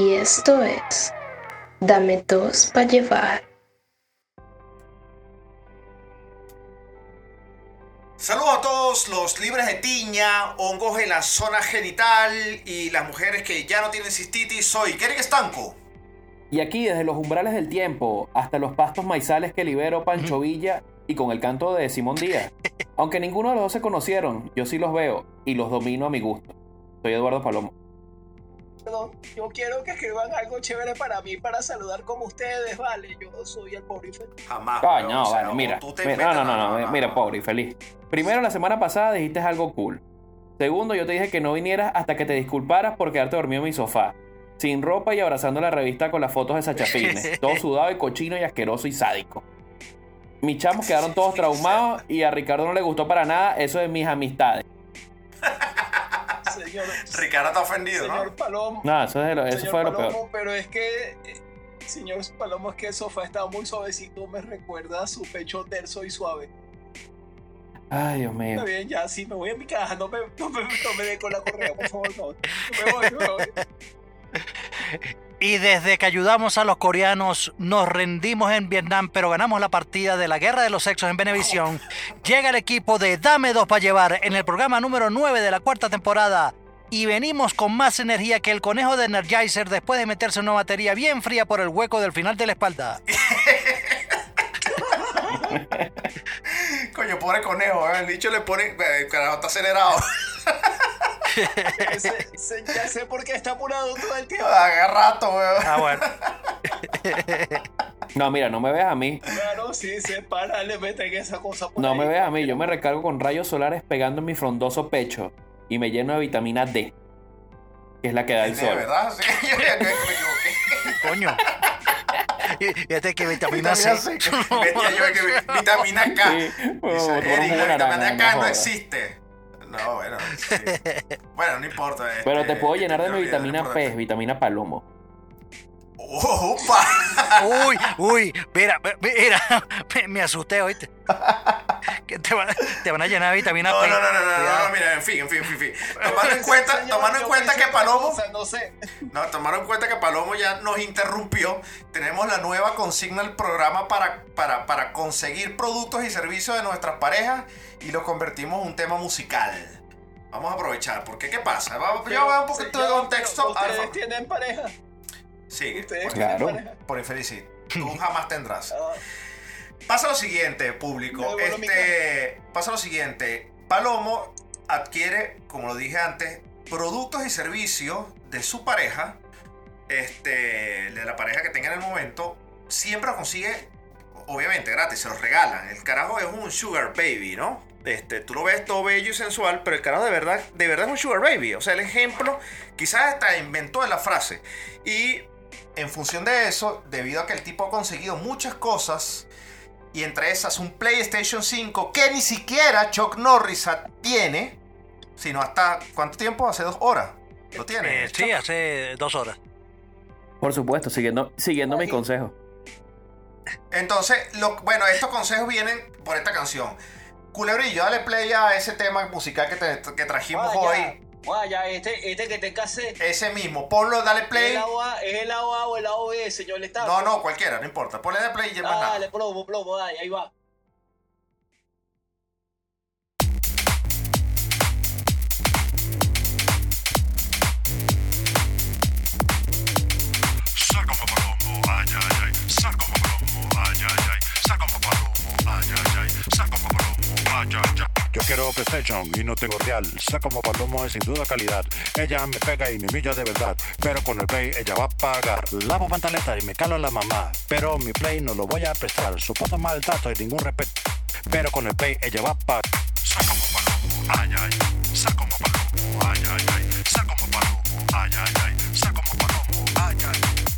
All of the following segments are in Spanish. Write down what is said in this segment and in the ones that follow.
Y esto es Dame dos para llevar. Saludos a todos los libres de tiña, hongos en la zona genital y las mujeres que ya no tienen cistitis. Soy Kerry Estanco. Y aquí, desde los umbrales del tiempo hasta los pastos maizales que liberó Pancho Villa y con el canto de Simón Díaz. Aunque ninguno de los dos se conocieron, yo sí los veo y los domino a mi gusto. Soy Eduardo Palomo. Perdón, yo quiero que escriban algo chévere para mí, para saludar como ustedes, ¿vale? Yo soy el pobre y feliz. Jamás. Coño, weón, o sea, vale, mira. No, no, no, no, mira, pobre y feliz. Primero, la semana pasada dijiste algo cool. Segundo, yo te dije que no vinieras hasta que te disculparas por quedarte dormido en mi sofá. Sin ropa y abrazando la revista con las fotos de Sachafines. todo sudado y cochino y asqueroso y sádico. Mis chamos quedaron todos traumados y a Ricardo no le gustó para nada eso de mis amistades. Señor, Ricardo está ofendido, señor ¿no? Palomo. No, eso, es de lo- eso señor fue lo Palomo, peor. pero es que, eh, señor Palomo, es que el sofá está muy suavecito, me recuerda a su pecho terso y suave. Ay, Dios mío. Está bien, ya, sí, me voy a mi caja, no me, no me, no me dé con la correa, por favor, no. Me voy, me voy. Y desde que ayudamos a los coreanos, nos rendimos en Vietnam, pero ganamos la partida de la guerra de los sexos en Venevisión. Llega el equipo de Dame dos para llevar en el programa número 9 de la cuarta temporada. Y venimos con más energía que el conejo de Energizer después de meterse una batería bien fría por el hueco del final de la espalda. Coño, pobre conejo, ¿eh? el dicho le pone. eh, Carajo, está acelerado. Ya sé por qué está apurado todo el tiempo. Haga rato, weón. Ah, bueno. No, mira, no me veas a mí. Claro, sí, se para, le meten esa cosa por No ahí. me veas a mí. Yo me recargo con rayos solares pegando en mi frondoso pecho y me lleno de vitamina D, que es la que da el De sol. verdad, sí. Yo ya me equivoqué. Coño. Este que vitamina Vitamina C. C. Vete, yo que- Vitamina K. Sí, Dice, Eric, la vitamina no K no existe. No, bueno. sí. Bueno, no importa. este, Pero te puedo llenar de mi vitamina P, vitamina palomo. ¡Opa! Uy, uy, mira, mira, me, me asusté, oíste. Que te, van, te van a llenar de vitamina No, P. no, no, no, no, no, mira, en fin, en fin, en fin, en fin. Tomando en cuenta, tomando en cuenta que Palomo, no sé. no, tomando en cuenta que Palomo ya nos interrumpió, tenemos la nueva consigna del programa para, para, para conseguir productos y servicios de nuestras parejas y lo convertimos en un tema musical. Vamos a aprovechar, porque ¿qué pasa? Vamos, yo voy a dar un poquito de contexto. ¿Ustedes Alfa. tienen pareja? Sí, ¿Ustedes por, Claro. por infeliz. Tú jamás tendrás. Ah, Pasa lo siguiente, público. Este, pasa lo siguiente. Palomo adquiere, como lo dije antes, productos y servicios de su pareja, este, de la pareja que tenga en el momento, siempre lo consigue, obviamente, gratis, se los regalan. El carajo es un sugar baby, ¿no? Este, tú lo ves todo bello y sensual, pero el carajo de verdad, de verdad es un sugar baby. O sea, el ejemplo, quizás hasta inventó la frase. Y en función de eso, debido a que el tipo ha conseguido muchas cosas, y entre esas un PlayStation 5 que ni siquiera Chuck Norris tiene, sino hasta ¿cuánto tiempo? Hace dos horas. Lo tiene. Eh, sí, hace dos horas. Por supuesto, siguiendo, siguiendo mis consejos. Entonces, lo, bueno, estos consejos vienen por esta canción. Culebrillo, dale play a ese tema musical que, te- que trajimos vaya, hoy. Vaya, este, este que te case. Ese mismo, ponlo, dale ¿Es play. el lado A, ¿Es el lado A o el lado B, señor Estado? No, no, cualquiera, no importa. Ponle de play y ya más nada. Dale, plomo, plomo, dale, ahí va. Saca un palomo, ay, ay, ay. Saca un palomo, ay, ay, ay. Saca un palomo, ay, palomo, ay, ay, ay. Yo quiero PlayStation y no tengo real. Saca como palomo es sin duda calidad. Ella me pega y me humilla de verdad. Pero con el Play ella va a pagar. Lavo pantaletas y me calo a la mamá. Pero mi Play no lo voy a prestar. Soporto maltrato y ningún respeto. Pero con el Play ella va a pagar. Saca como palomo, ay, ay. Saca como palomo, ay, ay, ay. Saca como palomo, ay, ay, ay.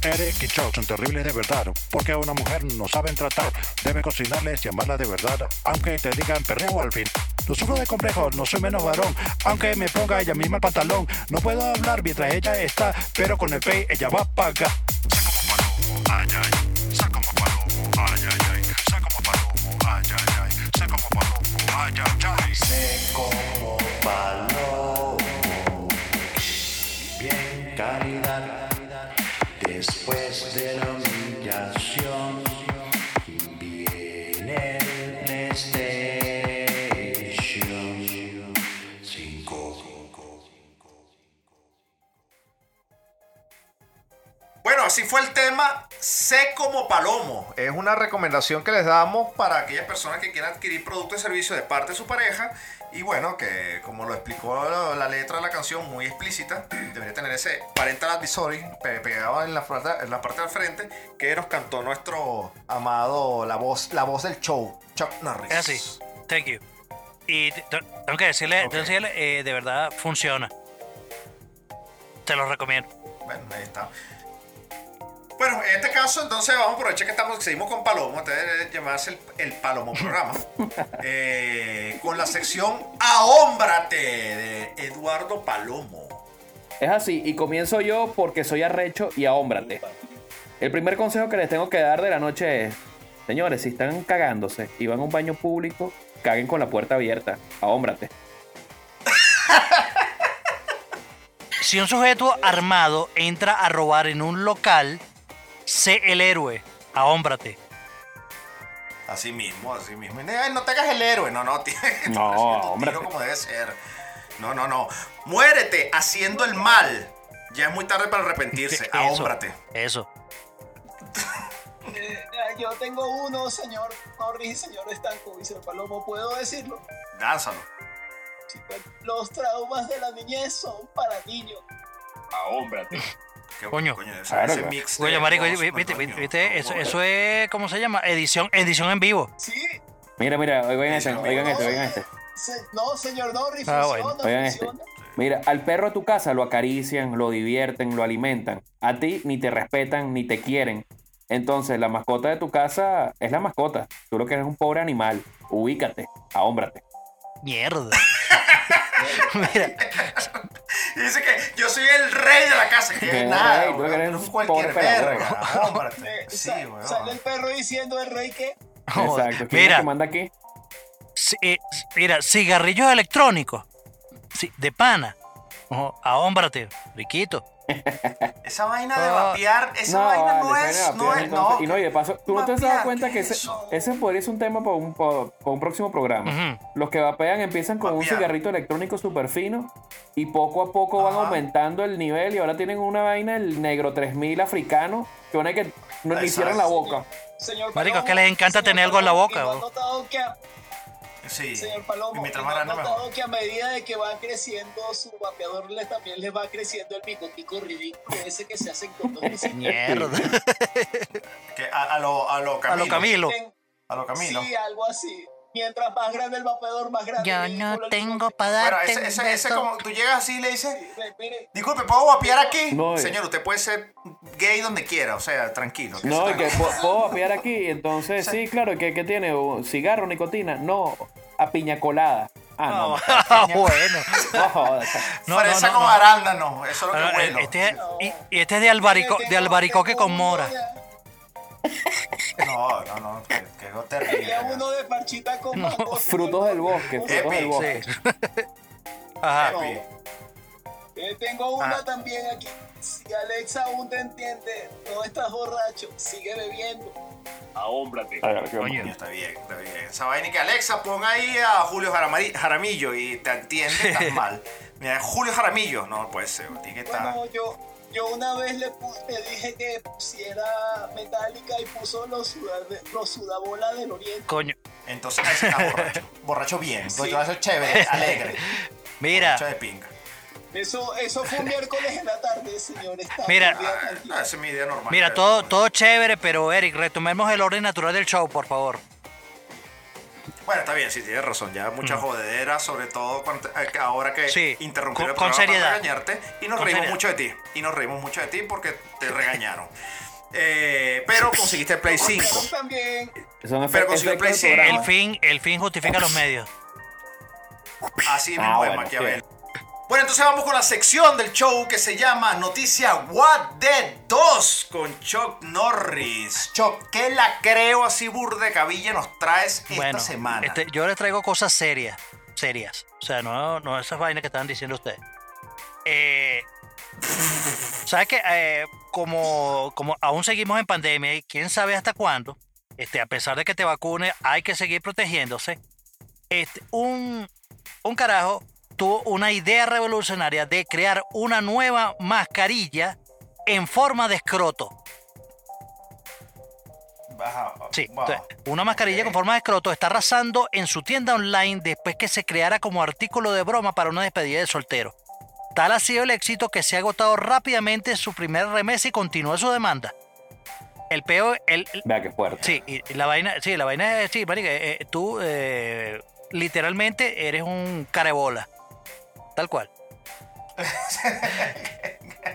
Eric y son terribles de verdad, porque a una mujer no saben tratar. Deben cocinarles y amarla de verdad, aunque te digan perreo al fin. No sufro de complejos, no soy menos varón, aunque me ponga ella misma el pantalón. No puedo hablar mientras ella está, pero con el pay ella va a pagar. Saca como palomo, ay, ay. Bueno, así fue el tema Sé como Palomo. Es una recomendación que les damos para aquellas personas que quieran adquirir productos y servicios de parte de su pareja. Y bueno, que como lo explicó la, letra de la canción, muy explícita, debería tener ese parental advisory pe- pegado en la, en la parte del frente que nos cantó nuestro amado, la voz, la voz del show, Chuck Norris. Es así. Thank you. Y te- te- tengo que decirle, decirle, eh, de verdad funciona. Te lo recomiendo. Bueno, ahí está. Bueno, en este caso, entonces vamos a aprovechar que estamos, seguimos con Palomo, entonces debe llamarse el, el Palomo programa, eh, con la sección Ahómbrate de Eduardo Palomo. Es así, y comienzo yo porque soy arrecho y ahómbrate. El primer consejo que les tengo que dar de la noche es, señores, si están cagándose y van a un baño público, caguen con la puerta abierta. Ahómbrate. Si un sujeto armado entra a robar en un local, sé el héroe. Ahómbrate. Así mismo, así mismo. Y, "Ay, no te hagas el héroe, no, no. No, hombre. como debe ser. No, no, no. Muérete haciendo el mal. Ya es muy tarde para arrepentirse. Ahómbrate. Eso. Eh, eh, yo tengo uno, señor Norris señor Estanco, y señor Palomo, ¿puedo decirlo? Lánzalo. Pues, Los traumas de la niñez son para niños. ¿Qué Coño. ese- Claro, ese mix de Oye, marico, viste, coño, viste, viste, eso, es, ¿cómo se llama? Edición, edición en vivo. Sí, Mira, mira, oigan este, oigan este, no, oigan este. se- no, señor Norris, Ah, bueno. Oigan este. Mira, al perro de tu casa lo acarician, lo divierten, lo alimentan. A ti ni te respetan ni te quieren. Entonces, la mascota de tu casa es la mascota. Tú lo que eres un pobre animal. Ubícate, ahómbrate. Mierda. Mira, Y dice que yo soy el rey de la casa. Que Que nada, rey, eres cualquier. Ahómbrate. Eh, Sí, weón. sale el perro diciendo el rey que. Exacto. ¿Quién es mira, que manda aquí? eh, mira, cigarrillos electrónicos. Sí, de pana. Ojo, ahómbrate, riquito. Esa vaina de vapear, esa vaina no es, no es, entonces. no. Y no, y de paso, tú no te has dado cuenta ¿qué que es ese, ese podría ser un tema para un, para, para un próximo programa. Los que vapean empiezan con un cigarrito electrónico súper fino y poco a poco van Ajá. aumentando el nivel y ahora tienen una vaina, el negro 3000 africano, que van a que no le hicieran la boca. Señor Marico, es que les encanta señor tener algo en la boca, ¿y no Sí. señor Y Palomo, mientras ¿y más no han grande, notado mejor. que a medida de que va creciendo su vapeador le, también le va creciendo el bigotico ridículo ese que se hacen con los bicicletas? Mierda. Que a, a lo, a lo A Camilo. lo Camilo. En- A lo Camilo. Sí, algo así. Mientras más grande el vapeador, más grande Yo el no tengo para Bueno, darte ese, un ese, ese como tú llegas así y le dices, disculpe, ¿puedo vapear aquí? No. Señor, usted puede ser gay donde quiera, o sea, tranquilo. que No, se que puedo vapear aquí, entonces sí, claro, que, que tiene ¿Un cigarro, nicotina, no, a piña colada. Ah, no, Ah, bueno. no jodas. No, no, Fresa no, con no. arándano, eso es lo Ah, que huelo. Este, y, y este es de, albarico, tengo- de albaricoque con mora. No, no, no, que, que es terrible. Tenía uno de parchita con mango. Frutos del bosque, frutos Epi, del bosque. Sí. Ajá. No. Epi. Eh, tengo una Ah. también aquí. Si Alexa aún te entiende, no estás borracho, sigue bebiendo. Coño, está bien, está bien. Esa vaina y que Alexa ponga ahí a Julio Jaramari- Jaramillo y te entiende, estás mal. Mira, Julio Jaramillo, no puede ser, tiene que estar. Bueno, yo, yo una vez le, pu- le dije que pusiera metálica y puso los, suda- los sudabola del oriente. Coño. Entonces, está borracho. Borracho bien, Sí. va a ser chévere, alegre. Mira, Borracho de pinga. Eso, eso fue un miércoles en la tarde, señor. Está Mira. Ah, esa es mi idea normal. mira, todo, todo chévere, pero Eric, retomemos el orden natural del show, por favor. Bueno, está bien, sí, tienes razón. Ya mucha jodedera, sobre todo cuando- eh, ahora que Sí, interrumpieron el con programa seriedad. para regañarte. Y nos Con reímos seriedad. mucho de ti. Y nos reímos mucho de ti porque te regañaron. Eh, pero conseguiste el Play 5. Pero también, Pero consiguió del Play cinco. programa. El fin, el fin justifica los medios. Así Ah, mismo es, bueno, Maquiavel. Bueno, entonces vamos con la sección del show que se llama Noticia What the 2 con Chuck Norris. Chuck, ¿qué la creo así burde cabilla nos traes esta Bueno, semana? este, yo les traigo cosas serias, serias. O sea, no, no esas vainas que estaban diciendo ustedes. Eh, ¿Sabes qué? Eh, como, como aún seguimos en pandemia y quién sabe hasta cuándo, este, a pesar de que te vacune, hay que seguir protegiéndose. Este, un, un carajo tuvo una idea revolucionaria de crear una nueva mascarilla en forma de escroto. Ajá, Sí, wow. entonces, una mascarilla con forma de escroto está arrasando en su tienda online después que se creara como artículo de broma para una despedida de soltero. Tal ha sido el éxito que se ha agotado rápidamente su primer remesa y continúa su demanda. El peo, el, el- Vea qué fuerte. sí, y la vaina, sí, la vaina es, sí, marica, eh, eh, tú eh, literalmente eres un carebola. Tal cual.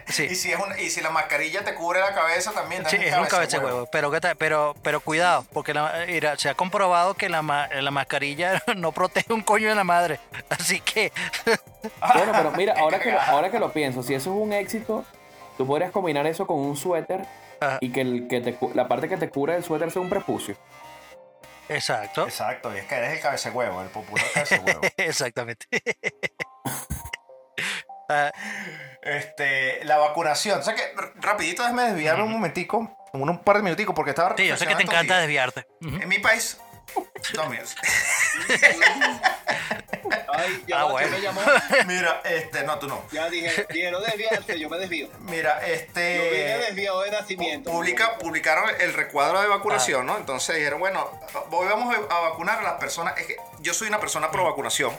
Sí. Y, si es una- y si la mascarilla te cubre la cabeza también. Sí, es un cabeza de huevo. Pero, pero, pero cuidado, porque la- mira, se ha comprobado que la, ma- la mascarilla no protege un coño de la madre. Así que, Bueno, pero mira, ahora que, lo, ahora que lo pienso, si eso es un éxito, tú podrías combinar eso con un suéter Ajá. y que, el, que te cu- la parte que te cura del suéter sea un prepucio. Exacto, Exacto, y es que eres el cabeza de huevo, el popular cabeza de huevo. exactamente. Ah, Este, la vacunación. O sea que, rapidito, déjame desviarme un momentico, un, un par de minuticos, porque estaba sí, yo sé que te encanta desviarte. En mi país. No, Ay, ya Ah, va, bueno. ¿quién me llamó? mira, este, no, tú no. Ya dije, dijeron desviarse, yo me desvío. Mira, Yo vine este. desviado de nacimiento. Publica, publicaron el recuadro de vacunación, ¿no? Entonces dijeron, bueno, hoy vamos a vacunar a las personas. Es que yo soy una persona pro vacunación.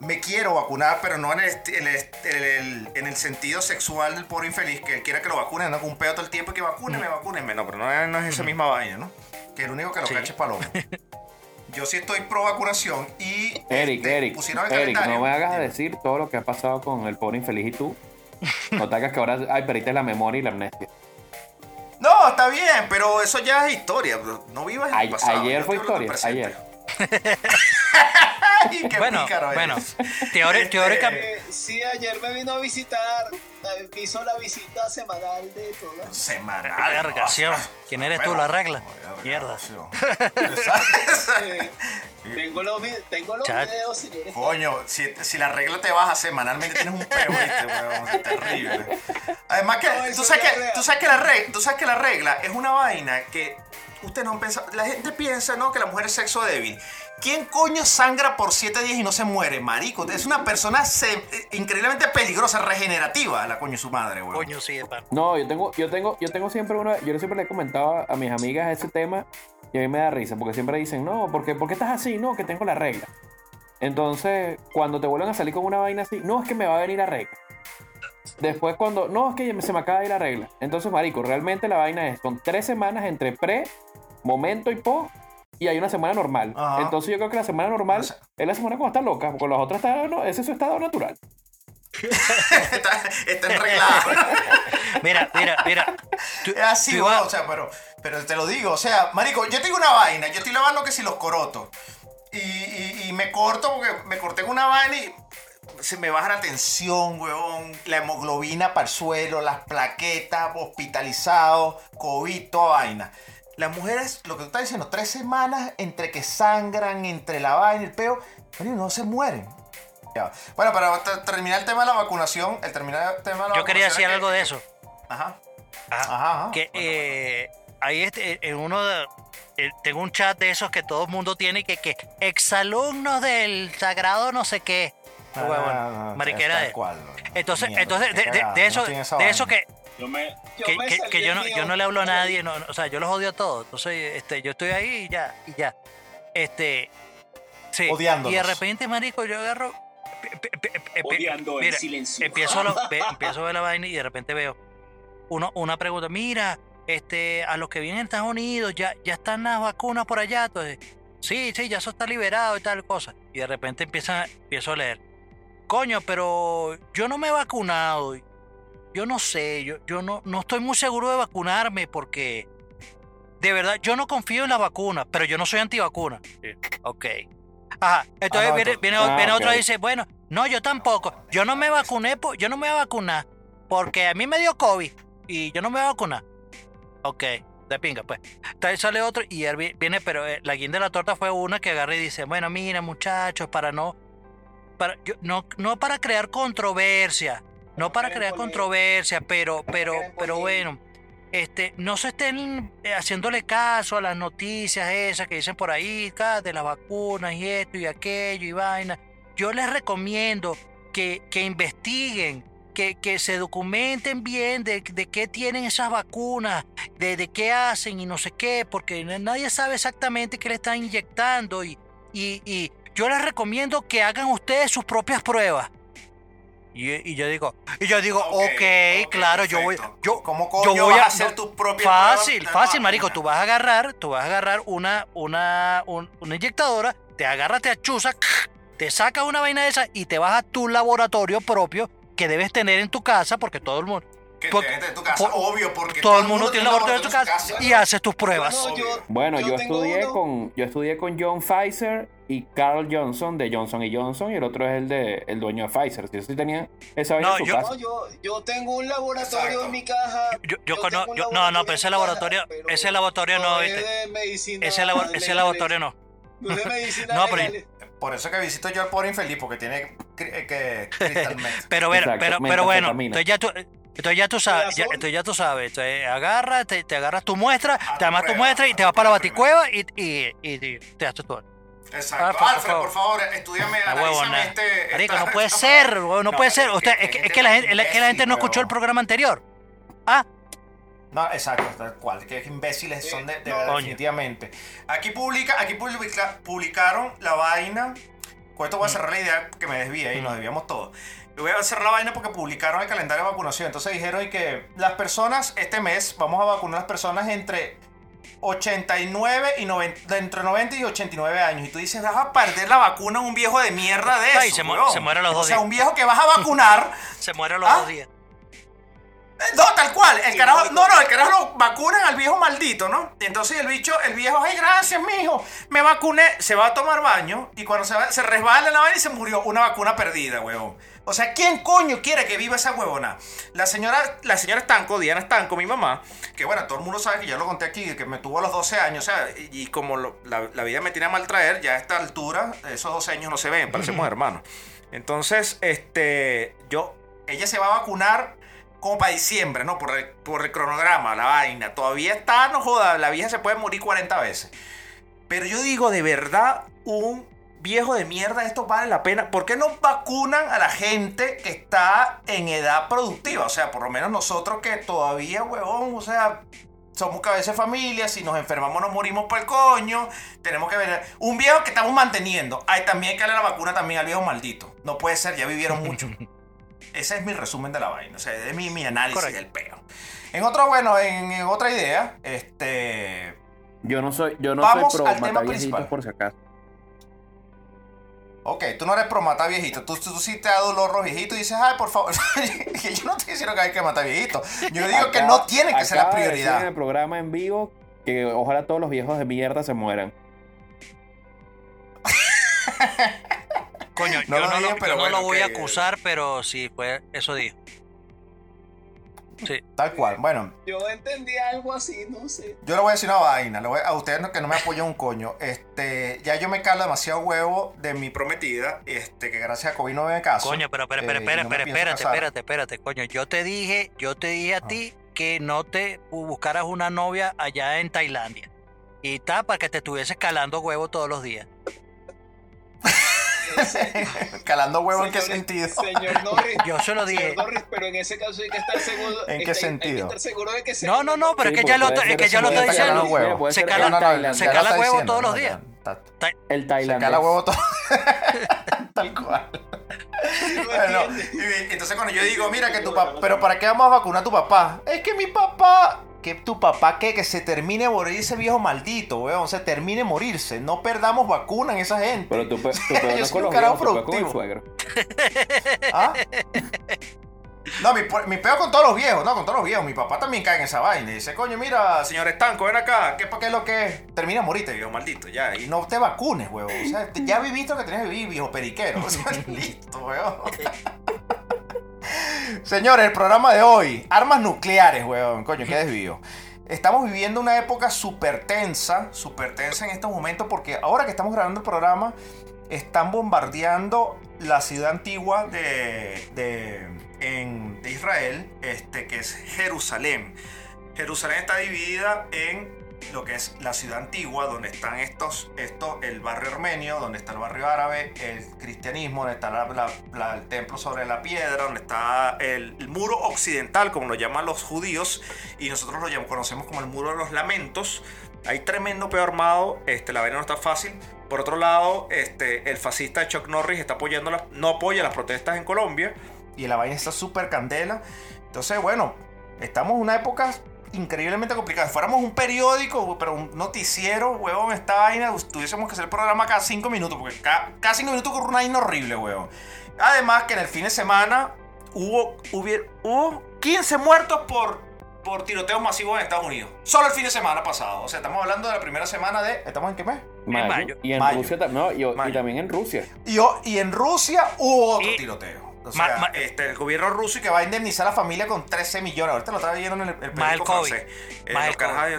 Me quiero vacunar, pero no en el, en el- en el- en el sentido sexual del pobre infeliz, que él quiera que lo vacunen, no con un pedo todo el tiempo y que vacúneme, vacúnenme. No, pero no, es- no es esa misma vaina, ¿no? Que el único que lo Sí. cache es Paloma. Yo sí estoy pro vacunación y. Eric, este, Eric, pusieron el Eric, calendario. no me hagas decir todo lo que ha pasado con el pobre infeliz y tú. No te hagas que ahora, ay, perdiste la memoria y la amnesia. No, está bien, pero eso ya es historia, bro. No vivas en el pasado. ayer fue historia, ayer. Ay, qué Bueno, pícaro bueno, teori- Este, teórica- sí, ayer me vino a visitar, me hizo la visita semanal de todas. Semanal. Vergación. ¿Quién eres tú, la regla? Mierda. Eh, tengo los, tengo los videos, señores. Coño, si, si la regla te baja semanalmente tienes un peo, ¿viste, weón? Es terrible. Además que, No, tú, sabes que tú sabes que la regla, tú sabes que la regla es una vaina que ustedes no pensado. La gente piensa, ¿no? Que la mujer es sexo débil. ¿Quién coño sangra por 7 días y no se muere, marico? Es una persona se- eh, increíblemente peligrosa, regenerativa, la coño su madre, weón. Coño, sí, de pan. No, yo tengo, yo tengo, yo tengo siempre una, yo siempre le he comentado a mis amigas ese tema y a mí me da risa, porque siempre dicen, no, porque, ¿por qué estás así? No, que tengo la regla. Entonces, cuando te vuelven a salir con una vaina así, no, es que me va a venir la regla. Después cuando, no, es que se me acaba de ir la regla. Entonces, marico, realmente la vaina es, son tres semanas entre pre, momento y post, y hay una semana normal. Ajá. Entonces yo creo que la semana normal O sea- es la semana cuando está loca, porque las otras están, no, ese es su estado natural. está, está enreglada. Mira, mira, mira. Tú- Es así, tú o sea, pero, pero te lo digo, o sea, marico, yo tengo una vaina, yo estoy lavando que si los corotos. Y, y- y me corto porque me corté con una vaina y se me baja la tensión, weón. La hemoglobina para el suelo, las plaquetas, hospitalizado, COVID, toda vaina. Las mujeres, lo que tú estás diciendo, tres semanas entre que sangran, entre la vaina y el peo, marico, no se mueren. Ya. Bueno, para ter- terminar el tema de la vacunación, el terminar el tema de la Yo quería decir que- algo de eso. Ajá. Ajá. Ajá, ajá. que eh, ahí este, en uno de, eh, tengo un chat de esos que todo el mundo tiene que que exalumnos del sagrado no sé qué Ah, mariquera de- cual, entonces entonces de, eso de eso que Yo me, yo que, me que- salí que yo no mío. yo no le hablo a nadie no, no, o sea yo los odio a todos entonces este yo estoy ahí y ya y ya este sí Odiándolos. y de repente marico yo agarro pe- pe- pe- pe- pe- Odiando en mira, silencio. empiezo a, lo- ve- empiezo a ver la vaina y de repente veo uno, una pregunta, mira, este, a los que vienen a Estados Unidos, ya, ya están las vacunas por allá. Entonces, sí, sí, ya eso está liberado y tal cosa. Y de repente empieza, empiezo a leer. Coño, pero yo no me he vacunado. Yo no sé, yo, yo no, no estoy muy seguro de vacunarme porque de verdad yo no confío en las vacunas, pero yo no soy antivacuna. Ok. Ajá, entonces Ah, viene, viene, ah, viene otro y dice, bueno, no, yo tampoco. Yo no me vacuné, yo no me voy a vacunar porque a mí me dio COVID y yo no me voy a vacunar. Ok, de pinga, pues. Entonces sale otro y él vi- viene, pero eh, la guinda de la torta fue una que agarra y dice, bueno, mira, muchachos, para no, para, yo- no, no para crear controversia, no para crear controversia, pero, pero, pero bueno, este, no se estén eh, haciéndole caso a las noticias esas que dicen por ahí, de las vacunas y esto y aquello y vaina. Yo les recomiendo que, que investiguen, que, que se documenten bien de, de qué tienen esas vacunas, de, de qué hacen y no sé qué, porque na- nadie sabe exactamente qué le están inyectando y, y, y yo les recomiendo que hagan ustedes sus propias pruebas. Y, y yo digo, y yo digo, ok, claro, yo voy, yo, ¿Cómo yo voy a hacer tus propias Fácil, fácil, marico. Tú vas a agarrar, tú vas a agarrar una, una, un- una inyectadora, te agarras, te achuza, te sacas una vaina de esa y te vas a tu laboratorio propio que debes tener en tu casa, porque todo el mundo, Que por- te de tu casa, por- obvio, porque todo el mundo tiene laboratorio en tu casa y haces tus pruebas. Bueno, yo, Bueno, yo, tengo estudié uno. con yo estudié con John Pfizer y Carl Johnson de Johnson y Johnson y el otro es el de el dueño de Pfizer. Si sí tenía esa vaina No, en su yo- casa. No, yo, yo tengo un laboratorio Exacto. en mi caja. Yo, yo yo- no, no, laboratorio pero ese caja, laboratorio, pero ese laboratorio no, es ¿viste? de medicina Ese, labo- ese legales. laboratorio no. No es de medicina No, pero-. Por eso es que visito yo al pobre infeliz, porque tiene que Crystal Meth. Pero bueno, Exacto, pero, pero bueno, entonces ya tú, entonces ya tú sabes, ya, entonces ya tú sabes, entonces agarras, te, te agarras tu muestra, Haz te amas tu muestra y te vas tu para la baticueva y, y, y, y te haces todo. Exacto. Ah, por Alfred, favor. por favor, estudiame, La analízame este... Marico, esta- no puede ser, no, puede ser. Usted, que- es, que, es que la este gente, la- que la gente no escuchó el programa anterior. Ah, No, exacto, tal cual, que imbéciles son de, de no, verdad, coño. definitivamente. Aquí publica, aquí publica- publicaron la vaina. Con esto voy a cerrar la idea que me desvía y nos desviamos todos. Voy a cerrar la vaina porque publicaron el calendario de vacunación. Entonces dijeron que las personas, este mes, vamos a vacunar a las personas entre 89 y 90, de entre 90 y 89 años. Y tú dices, vas a perder la vacuna a un viejo de mierda de eso. Ay, se mu- huevón". se muere a los O dos sea, días. un viejo que vas a vacunar. se muere a los Ah. dos días. No, tal cual. El carajo, no, no, el carajo lo vacunan al viejo maldito, ¿no? Entonces el bicho, el viejo, ay, gracias, mijo, me vacuné. Se va a tomar baño y cuando se, va, se resbala en la vaina y se murió. Una vacuna perdida, huevón. O sea, ¿quién coño quiere que viva esa huevona? La señora, la señora Estanco, Diana Estanco, mi mamá, que bueno, todo el mundo sabe que ya lo conté aquí, que me tuvo a los 12 años, o sea, y, y como lo- la, la vida me tiene a mal traer, ya a esta altura, esos 12 años no se ven, parecemos hermanos. Entonces, este, yo, ella se va a vacunar como para diciembre, ¿no? Por el, por el cronograma, la vaina. Todavía está, no joda, la vieja se puede morir 40 veces. Pero yo digo, de verdad, un viejo de mierda, esto vale la pena. ¿Por qué no vacunan a la gente que está en edad productiva? O sea, por lo menos nosotros que todavía, huevón, o sea, somos cabeza de familia, si nos enfermamos nos morimos por el coño, tenemos que ver. Un viejo que estamos manteniendo. Hay también hay que darle la vacuna también al viejo maldito. No puede ser, ya vivieron mucho. Ese es mi resumen de la vaina, o sea, es mi, mi análisis Correcto. del peo. En otro, bueno, en, en otra idea, este... Yo no soy, yo no Vamos soy pro al tema principal. por si acaso. Ok, tú no eres pro matar viejito. Tú, tú, sí te da dolor los viejitos y dices, ay, por favor. Que yo no estoy diciendo que hay que matar viejitos. Yo digo que no tiene que ser la decir En prioridad. el programa en vivo que ojalá todos los viejos de mierda se mueran. Coño, No yo lo no, dije, lo, pero yo no bueno, lo voy a acusar, pero sí, fue eso dijo. Sí. Tal cual. Bueno, Yo entendí algo así, no sé. yo le voy a decir una vaina. le voy- a ustedes no- que no me apoyan un coño. Este, ya yo me calo demasiado huevo de mi prometida. Este, que gracias a COVID no me caso. Coño, pero, pero, Eh, pero, no pienso espérate, espérate, espérate, coño. Yo te dije, yo te dije a Ah. ti que no te buscaras una novia allá en Tailandia. Y está para que te estuvieses calando huevo todos los días. Calando huevo en qué sentido. Señor Norris. Yo se lo dije. Señor Norris, pero en ese caso hay que estar seguro. ¿En qué está- Hay sentido? que estar seguro de que sea No, no, no, pero Sí, es que ya lo, es que ya lo está diciendo. huevo. Se cala- se está huevo diciendo, todos los ¿no? días. El Se tailandés. cala huevo todo. Tal cual. No Bueno, y entonces cuando yo digo, mira que tu papá, pero ¿para qué vamos a vacunar a tu papá? Es que mi papá, que tu papá qué, que se termine de morir ese viejo maldito, weón, se termine morirse, no perdamos vacuna en esa gente. Pero tu, pe- tu peor Yo no es soy con un carajo con productivo. suegro. ¿Ah? No, mi, mi peo con todos los viejos, no, con todos los viejos. Mi papá también cae en esa vaina. Y dice, coño, mira, señor Estanco, ven acá. ¿Qué, pa' qué es lo que es? Termina morirte, viejo maldito, ya. Y no te vacunes, huevón. O sea, ya viviste lo que tenías que vivir, viejo periquero. O sea, listo. Señores, el programa de hoy, armas nucleares, huevón. Coño, qué desvío. Estamos viviendo una época súper tensa, súper tensa en estos momentos porque ahora que estamos grabando el programa, están bombardeando la ciudad antigua de, de Israel, este, que es Jerusalén. Jerusalén está dividida en lo que es la ciudad antigua, donde están estos, estos el barrio armenio, donde está el barrio árabe, el cristianismo, donde está la- el templo sobre la piedra, donde está el, muro occidental, como lo llaman los judíos, y nosotros lo llam- conocemos como el muro de los lamentos. Hay tremendo peo armado, este, la vaina no está fácil. Por otro lado, este, el fascista Chuck Norris está apoyando las, no apoya las protestas en Colombia, y la vaina está súper candela. Entonces, bueno, estamos en una época increíblemente complicada. Si fuéramos un periódico, pero un noticiero, huevón, esta vaina, tuviésemos que hacer el programa cada cinco minutos, porque cada, cada cinco minutos ocurre una vaina horrible, huevón. Además, que en el fin de semana hubo, hubo 15 muertos por, por tiroteos masivos en Estados Unidos. Solo el fin de semana pasado. O sea, estamos hablando de la primera semana de. ¿Estamos en qué mes? Mayo. mayo. Y en Mayo. Rusia también. No, y, también en Rusia. Y, y en Rusia hubo otro Y- tiroteo. O sea, ma- este, el gobierno ruso y que va a indemnizar a la familia con 13 millones. Ahorita lo estaba viendo en el, el Más el COVID. Eh, Más los el COVID.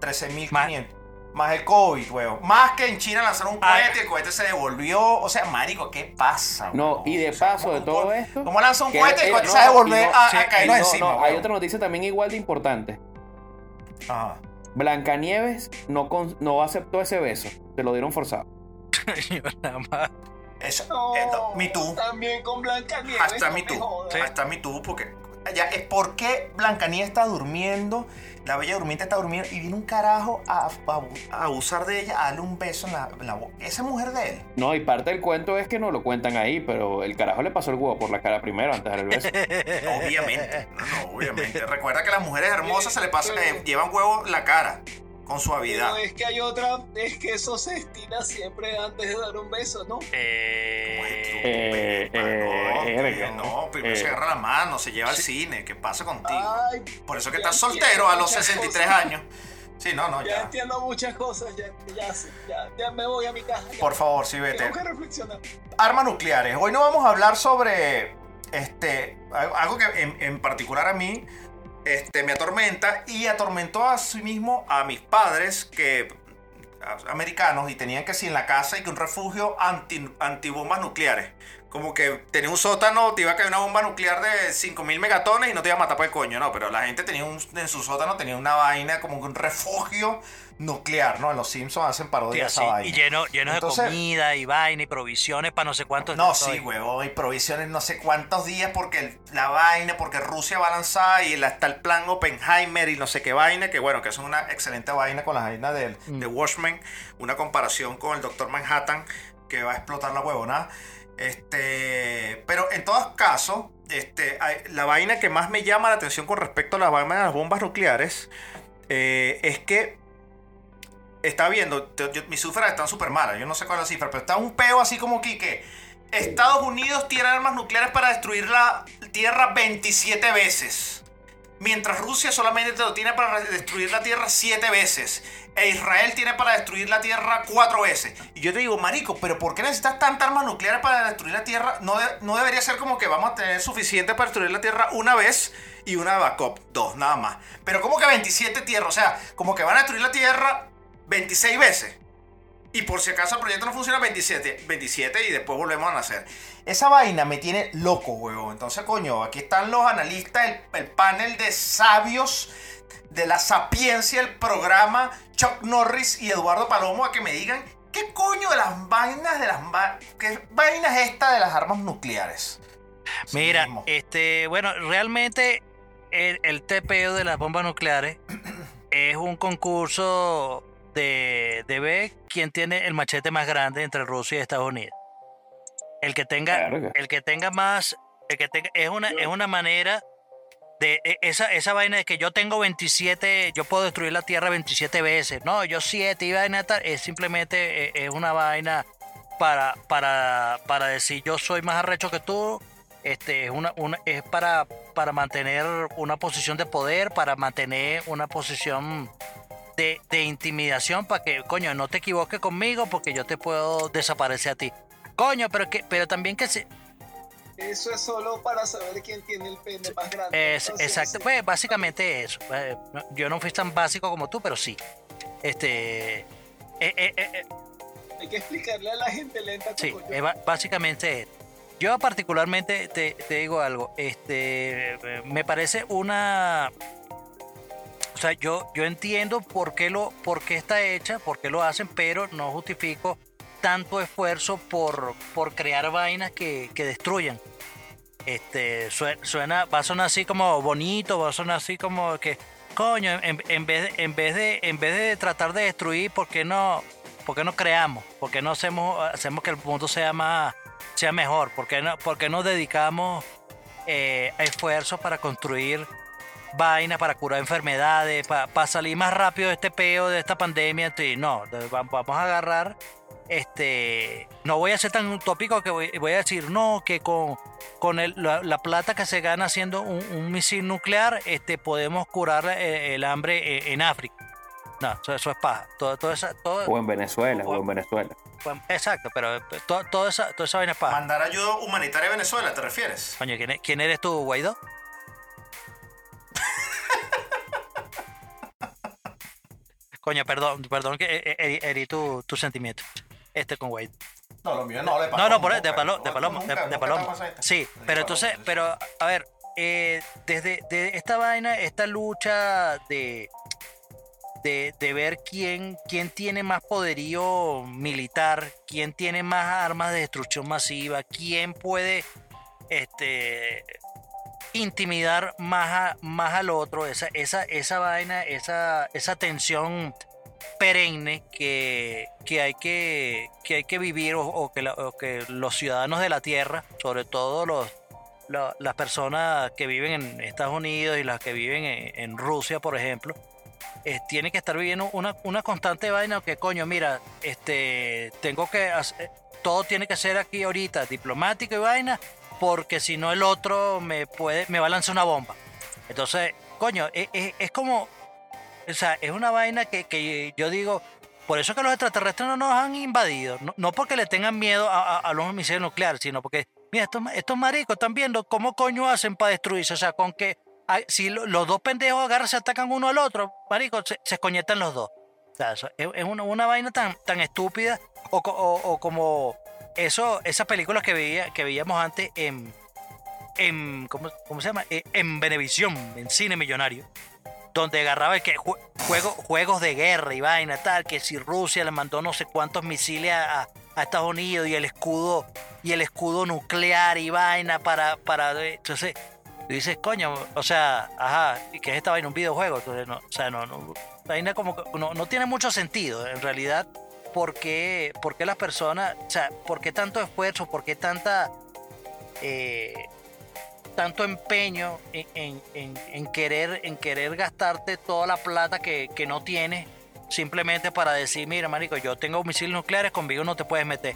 de 13.500. Más el COVID, weón. Más que en China lanzaron un Ay. cohete y el cohete se devolvió. O sea, marico, ¿qué pasa? No, weón? y de O sea, paso ¿cómo- de todo cómo- esto. ¿Cómo lanza un cohete y el cohete no, se va a no, sí, a caernos No, encima? no, hay otra noticia también igual de importante. Ajá. Blancanieves no, con- no aceptó ese beso. Se lo dieron forzado. Yo nada No, eh, no, me too. También con Blanca Nieves. Hasta no me me tú. jodas. Hasta me tú, porque ya es por qué Blancanieves está durmiendo, la bella durmiente está durmiendo y viene un carajo a, a- a abusar de ella, a darle un beso en la, en la boca. Esa mujer de él. No, y parte del cuento es que no lo cuentan ahí, pero el carajo le pasó el huevo por la cara primero antes de dar el beso. Obviamente. No, no, obviamente. Recuerda que las mujeres hermosas se le pasa, eh, llevan huevo en la cara con suavidad. Pero es que hay otra, es que eso se estira siempre antes de dar un beso, ¿no? Eh, Eh, no, eh, no, primero Eh. se agarra la mano, se lleva al cine. ¿Qué pasa contigo? Ay, Por eso que estás soltero a los muchas 63 cosas. años. Sí, no, no, ya ya. entiendo muchas cosas, ya, ya, sé, ya, ya me voy a mi casa. ya. Por favor, sí, vete. Tengo que reflexionar. armas nucleares. Hoy no vamos a hablar sobre este algo que en, en particular a mí este, me atormenta y atormentó a sí mismo a mis padres que americanos y tenían que si en la casa y que un refugio anti antibombas nucleares. Como que tenía un sótano, te iba a caer una bomba nuclear de 5000 megatones y no te iba a matar por el coño, no, pero la gente tenía un, en su sótano tenía una vaina como un refugio nuclear, ¿no? En los Simpsons hacen parodia sí, esa vaina. y lleno, lleno Entonces- de comida y vaina y provisiones para no sé cuántos. No, estoy. sí, huevón, y provisiones no sé cuántos días porque el- la vaina, porque Rusia va a lanzar y la- está el plan Oppenheimer y no sé qué vaina, que bueno, que es una excelente vaina con la vaina del, de Watchmen, una comparación con el Doctor Manhattan que va a explotar la huevona. Este, pero en todos casos, este, la vaina que más me llama la atención con respecto a la vaina de las bombas nucleares eh, es que está viendo, te- yo- mis cifras están súper malas, yo no sé cuál es la cifra, pero está un peo así como que, Estados Unidos tiene armas nucleares para destruir la Tierra 27 veces. Mientras Rusia solamente lo tiene para destruir la Tierra 7 veces. E Israel tiene para destruir la Tierra 4 veces. Y yo te digo, marico, pero ¿por qué necesitas tantas armas nucleares para destruir la Tierra? No, no debería ser como que vamos a tener suficiente para destruir la Tierra una vez y una backup, dos, nada más. Pero como que 27 tierras, o sea, como que van a destruir la Tierra 26 veces. Y por si acaso el proyecto no funciona 27, 27 y después volvemos a nacer. Esa vaina me tiene loco, huevón. Entonces, coño, aquí están los analistas, el, el panel de sabios de la sapiencia, el programa Chuck Norris y Eduardo Palomo a que me digan qué coño de las vainas de las qué vainas es esta de las armas nucleares. Sí Mira, mismo. este, bueno, realmente el, el TPO de las bombas nucleares es un concurso de, de ver quién tiene el machete más grande entre Rusia y Estados Unidos. El que tenga, el que tenga más, el que tenga, es una, es una manera de e- esa, esa vaina de que yo tengo 27, yo puedo destruir la Tierra 27 veces. No, yo 7 y vaina tal, es simplemente eh, es una vaina para, para, para decir yo soy más arrecho que tú. Este, es, una, una, es para, para mantener una posición de poder, para mantener una posición de, de intimidación, para que, coño, no te equivoques conmigo porque yo te puedo desaparecer a ti. Coño, pero, que, pero también que se, Eso es solo para saber quién tiene el pene más grande. Es, exacto, pues básicamente eso. Eh, Yo no fui tan básico como tú, pero sí. Este. eh, eh, Hay que explicarle a la gente lenta sí, es básicamente. Yo particularmente te, te digo algo, este, me parece una sea, yo, yo entiendo por qué, lo, por está hecha, por qué lo hacen, pero no justifico tanto esfuerzo por, por crear vainas que, que destruyan. Este, sue- suena, va a sonar así como bonito, va a sonar así como que, coño, en, en vez, en, vez de, en vez de tratar de destruir, ¿por qué no, por qué no creamos? ¿Por qué no hacemos, hacemos que el mundo sea más, sea mejor? ¿Por qué no, por qué no dedicamos eh, esfuerzos para construir vainas, para curar enfermedades, para salir más rápido de este peo, de esta pandemia? Entonces, no, de- va- vamos a agarrar este no voy a ser tan utópico que voy, voy a decir no que con, con el- la, la plata que se gana haciendo un, un misil nuclear este podemos curar eh, el hambre en, en África no eso, eso es paja todo, todo esa, todo, O en Venezuela, o en Venezuela. exacto pero eh, todo, todo esa, toda esa vaina es paja Mandar ayuda humanitaria a Venezuela, ¿te refieres? Coño, ¿quién, quién eres tú Guaidó? Coño, perdón, perdón que eh, eh, herí, herí tu, tu sentimiento. Este con Guaidó. No, lo mío no, le No, no, por de Palomo, de Palomo, de, de Palomo. Sí, pero entonces, pero a ver, eh, desde de esta vaina, esta lucha de, de, de ver quién, quién tiene más poderío militar, quién tiene más armas de destrucción masiva, quién puede este intimidar más, a- más al otro, esa, esa, esa vaina, esa, esa tensión perenne que, que hay que, que hay que vivir o, que los ciudadanos de la tierra, sobre todo los, la- las personas que viven en Estados Unidos y las que viven en, en Rusia, por ejemplo, eh, tienen que estar viviendo una, una constante vaina que coño, mira, este tengo que hacer, todo tiene que ser aquí ahorita, diplomático y vaina, porque si no el otro me puede, me va a lanzar una bomba. Entonces, coño, es, es- es como, o sea, es una vaina que, que yo digo, por eso que los extraterrestres no nos han invadido, no, no porque le tengan miedo a, a- a los misiles nucleares, sino porque, mira, estos, estos maricos están viendo cómo coño hacen para destruirse, o sea, con que ay, si lo- los dos pendejos agarran, se atacan uno al otro, maricos, se, se escoñetan los dos. O sea, es, es una, una vaina tan, tan estúpida, o- o como eso, esas películas que, veía, que veíamos antes en, en ¿cómo, cómo se llama? Eh, En en Cine Millonario, donde agarraba el que jue- juego, juegos de guerra y vaina tal, que si Rusia le mandó no sé cuántos misiles a, a- Estados Unidos y el escudo y el escudo nuclear y vaina para para entonces tú dices coño o sea ajá ¿y qué es esta vaina un videojuego entonces no o sea no, no vaina como que no, no tiene mucho sentido en realidad ¿por qué, las personas o sea por qué tanto esfuerzo por qué tanta eh, tanto empeño en, en- en- en querer en querer gastarte toda la plata que, que no tienes simplemente para decir mira marico yo tengo misiles nucleares conmigo no te puedes meter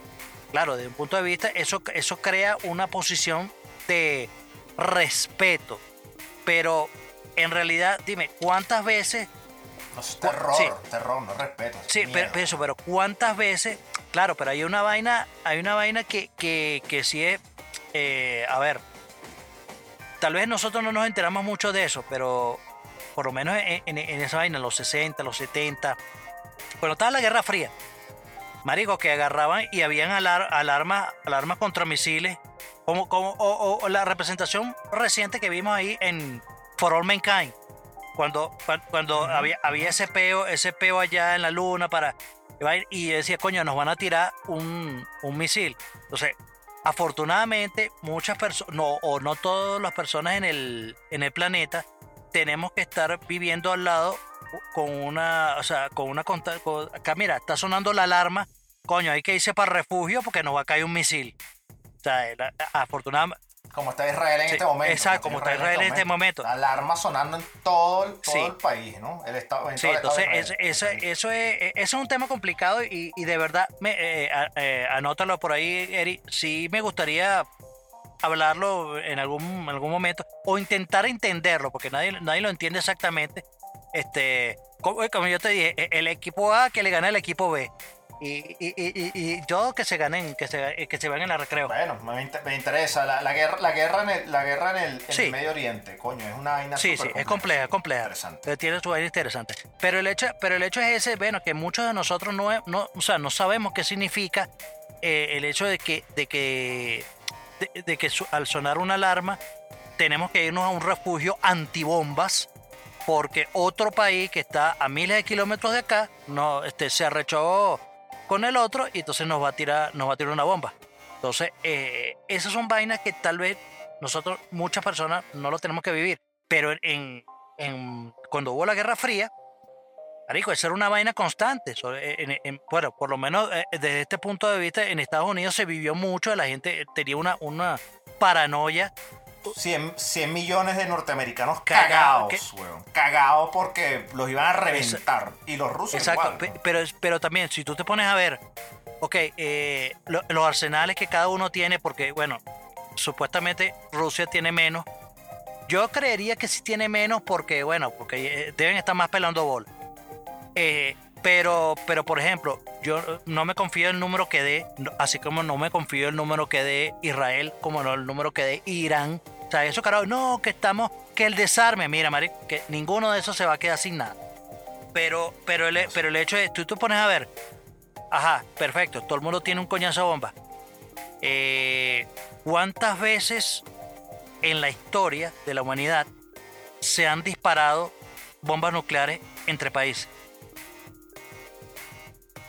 claro desde un punto de vista eso eso crea una posición de respeto. Pero en realidad dime cuántas veces No, es terror, Sí. terror, no respeto. es Sí, pero, pero eso, pero cuántas veces, claro, pero hay una vaina, hay una vaina que, que, que sí es, eh, a ver, tal vez nosotros no nos enteramos mucho de eso, pero por lo menos en, en- en esa vaina, los 60, los 70, cuando estaba la Guerra Fría, marico, que agarraban y habían alar- alarmas, alarmas contra misiles, como, como, o, o- o la representación reciente que vimos ahí en For All Mankind, cuando, cuan- cuando había, había ese peo, ese peo allá en la luna para y yo decía, coño, nos van a tirar un, un misil. Entonces, afortunadamente, muchas personas, no, o no todas las personas en el, en el planeta, tenemos que estar viviendo al lado con una, o sea, con una con- acá mira, está sonando la alarma, coño, hay que irse para refugio porque nos va a caer un misil. O sea, afortunadamente, Como está Israel en Sí, este momento. exacto, como está Israel en este momento. La alarma sonando en todo el, todo Sí. el país, ¿no? El estado, en Sí, todo el estado entonces de eso, eso, es, eso es un tema complicado y, y de verdad, me, eh, eh, anótalo por ahí, Eri. Sí me gustaría hablarlo en algún, algún momento o intentar entenderlo, porque nadie, nadie lo entiende exactamente. Este, como, como yo te dije, e- el equipo A que le gana al equipo B. Y, y, y, y- yo que se ganen, que se, que se van en la recreo. Bueno, me, inter- me interesa. La, la guerra, la guerra en el, la guerra en el, en Sí. el Medio Oriente, coño, es una vaina Sí, sí, es compleja, compleja. Interesante. Eh, Tiene su vaina interesante. Pero el hecho, pero el hecho es ese, bueno, que muchos de nosotros no, no, o sea, no sabemos qué significa eh, el hecho de que, de que, de, de que su- al sonar una alarma tenemos que irnos a un refugio antibombas porque otro país que está a miles de kilómetros de acá no, este, se arrechó el otro y entonces nos va a tirar, nos va a tirar una bomba. Entonces, eh, esas son vainas que tal vez nosotros, muchas personas, no lo tenemos que vivir. Pero en, en- cuando hubo la Guerra Fría, Marico, esa era una vaina constante. Eh, en- en- bueno, por lo menos eh, desde este punto de vista, en Estados Unidos se vivió mucho, la gente tenía una, una paranoia 100, 100 millones de norteamericanos cagados, weón. Cagados porque los iban a reventar. Y los rusos Exacto, igual, pero, pero también si tú te pones a ver, ok, eh, lo- los arsenales que cada uno tiene, porque bueno, supuestamente Rusia tiene menos, yo creería que sí tiene menos porque bueno, porque eh, deben estar más pelando bola. Eh, pero, pero por ejemplo, yo no me confío el número que dé, así como no me confío el número que dé Israel, como no el número que dé Irán. O sea, eso carajo, no, que estamos, que el desarme, mira, Mari, que ninguno de esos se va a quedar sin nada. Pero, pero, el, pero el hecho es, tú te pones a ver, ajá, perfecto, todo el mundo tiene un coñazo de bomba. Eh, ¿Cuántas veces en la historia de la humanidad se han disparado bombas nucleares entre países?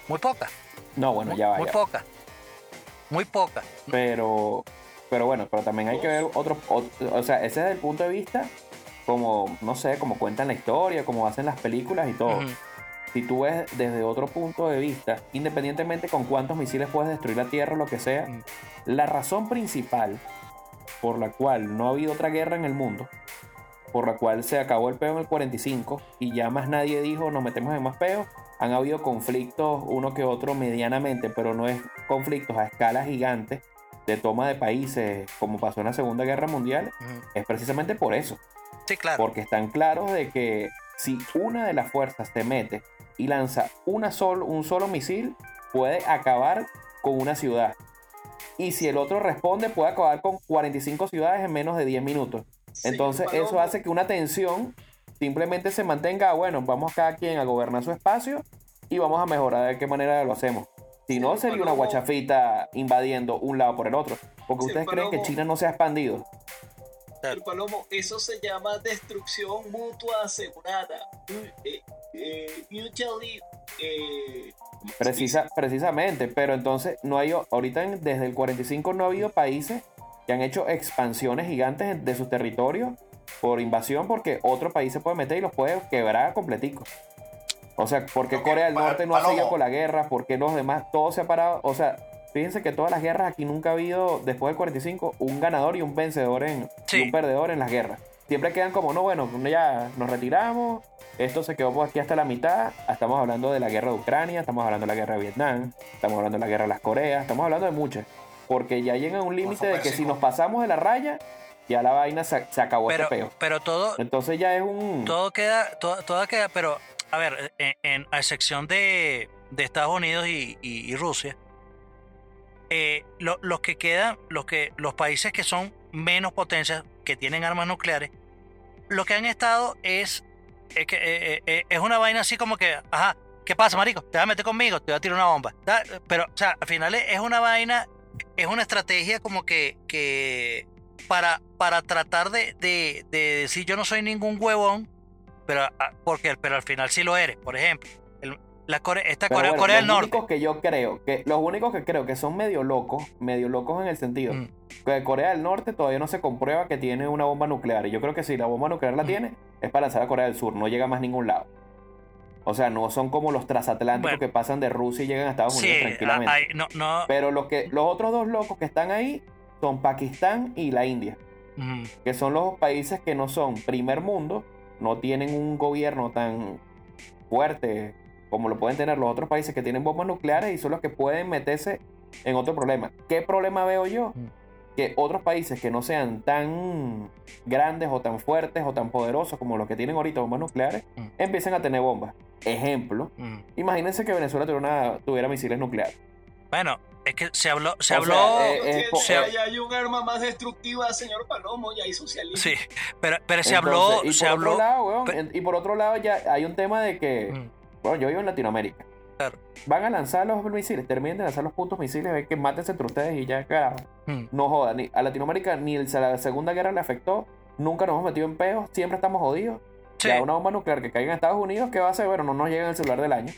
Muy pocas, No, bueno, muy, ya muy vaya. pocas, muy pocas. Pero, pero bueno, pero también hay que ver otro, ot- o sea, ese es el punto de vista como, no sé, como cuentan la historia, como hacen las películas y todo. Si tú ves desde otro punto de vista, independientemente con cuántos misiles puedes destruir la Tierra o lo que sea, la razón principal por la cual no ha habido otra guerra en el mundo, por la cual se acabó el peo en el 45 y ya más nadie dijo nos metemos en más peo, han habido conflictos uno que otro medianamente, pero no es conflictos a escala gigante de toma de países como pasó en la Segunda Guerra Mundial, es precisamente por eso. Sí, claro. Porque están claros de que si una de las fuerzas se mete y lanza una sol- un solo misil, puede acabar con una ciudad. Y si el otro responde, puede acabar con 45 ciudades en menos de 10 minutos. Entonces eso hace que una tensión simplemente se mantenga, bueno, vamos cada quien a gobernar su espacio y vamos a mejorar de qué manera lo hacemos. Si no, sería una guachafita invadiendo un lado por el otro. Porque ustedes creen que. China no se ha expandido. El Palomo, eso se llama destrucción mutua asegurada. Mu- eh, eh, mutually. eh, ¿cómo se Precisa, precisamente, pero entonces no hay, ahorita en- desde el 45 no ha habido países que han hecho expansiones gigantes de sus territorios por invasión porque otro país se puede meter y los puede quebrar completico. O sea, ¿por qué Ok, Corea del Norte no ha seguido con la guerra? ¿Por qué los demás? Todo se ha parado. O sea, fíjense que todas las guerras aquí nunca ha habido, después del 45, un ganador y un vencedor en, Sí. y un perdedor en las guerras. Siempre quedan como, no, bueno, ya nos retiramos, esto se quedó por aquí hasta la mitad. Estamos hablando de la guerra de Ucrania, estamos hablando de la guerra de Vietnam, estamos hablando de la guerra de las Coreas, estamos hablando de muchas. Porque ya llega un límite de que si nos pasamos de la raya, ya la vaina se, se acabó Pero, este peo. pero todo, Entonces ya es un... todo queda, todo, todo queda, pero a ver, en, en- a excepción de, de Estados Unidos y, y- y Rusia, eh, lo- los que quedan, los que, los países que son menos potencias, que tienen armas nucleares, lo que han estado es, es que eh, eh, es una vaina así como que, ajá, ¿qué pasa, marico? Te vas a meter conmigo, te voy a tirar una bomba. Pero, o sea, al final es es una vaina, es una estrategia como que, que para, para tratar de, de- de decir yo no soy ningún huevón, pero, ah, porque, pero al final sí lo eres. Por ejemplo, el- la Core- esta Corea, bueno, Corea del los Norte. únicos que yo creo, que los únicos que creo que son medio locos, medio locos en el sentido Mm. que Corea del Norte todavía no se comprueba que tiene una bomba nuclear. Y yo creo que si la bomba nuclear la Mm. tiene, es para lanzar a Corea del Sur, no llega más a ningún lado. O sea, no son como los transatlánticos Bueno. que pasan de Rusia y llegan a Estados Sí, Unidos ah, tranquilamente. hay- no, no, Pero los, que, los otros dos locos que están ahí son Pakistán y la India, que son los países que no son primer mundo, no tienen un gobierno tan fuerte como lo pueden tener los otros países que tienen bombas nucleares y son los que pueden meterse en otro problema. ¿Qué problema veo yo? Que otros países que no sean tan grandes o tan fuertes o tan poderosos como los que tienen ahorita bombas nucleares, empiecen a tener bombas. Ejemplo, imagínense que Venezuela tuviera, una- tuviera misiles nucleares. Bueno, es que se habló, se O habló, sea, eh, eh, ya hay un arma más destructiva, señor Palomo, ya hay socialismo. sí, pero, pero se Entonces, habló, y se por habló, otro lado, weón, pe- en- y por otro lado ya hay un tema de que, Mm, bueno, yo vivo en Latinoamérica. Claro. Van a lanzar los misiles, terminen de lanzar los puntos misiles, ven que mátense entre ustedes y ya carajo. mm, No jodan, ni- a Latinoamérica ni el- la Segunda Guerra le afectó, nunca nos hemos metido en peos, siempre estamos jodidos. Sí. Ya una bomba nuclear que caiga en Estados Unidos, ¿qué va a hacer? Bueno, no nos llega en el celular del año.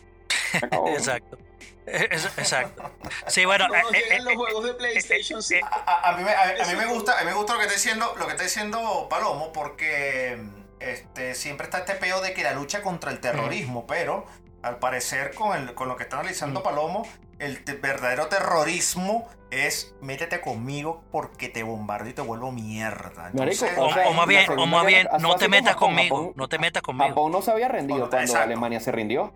Acabó. Exacto. Es- Exacto. Sí, bueno. No eh, eh, llegan eh, los juegos de PlayStation 5. A, mí me, a- a mí me gusta, a mí me gusta lo que está diciendo, lo que está diciendo Palomo, porque este, siempre está este peo de que la lucha contra el terrorismo, pero al parecer con, el, con lo que está analizando Palomo, el te- verdadero terrorismo es métete conmigo porque te bombardeo y te vuelvo mierda. Marico, Entonces, o, o sea, o más bien, o más bien, no te metas conmigo. Japón- No te metas conmigo. Japón no se había rendido Bueno, cuando exacto. Alemania se rindió.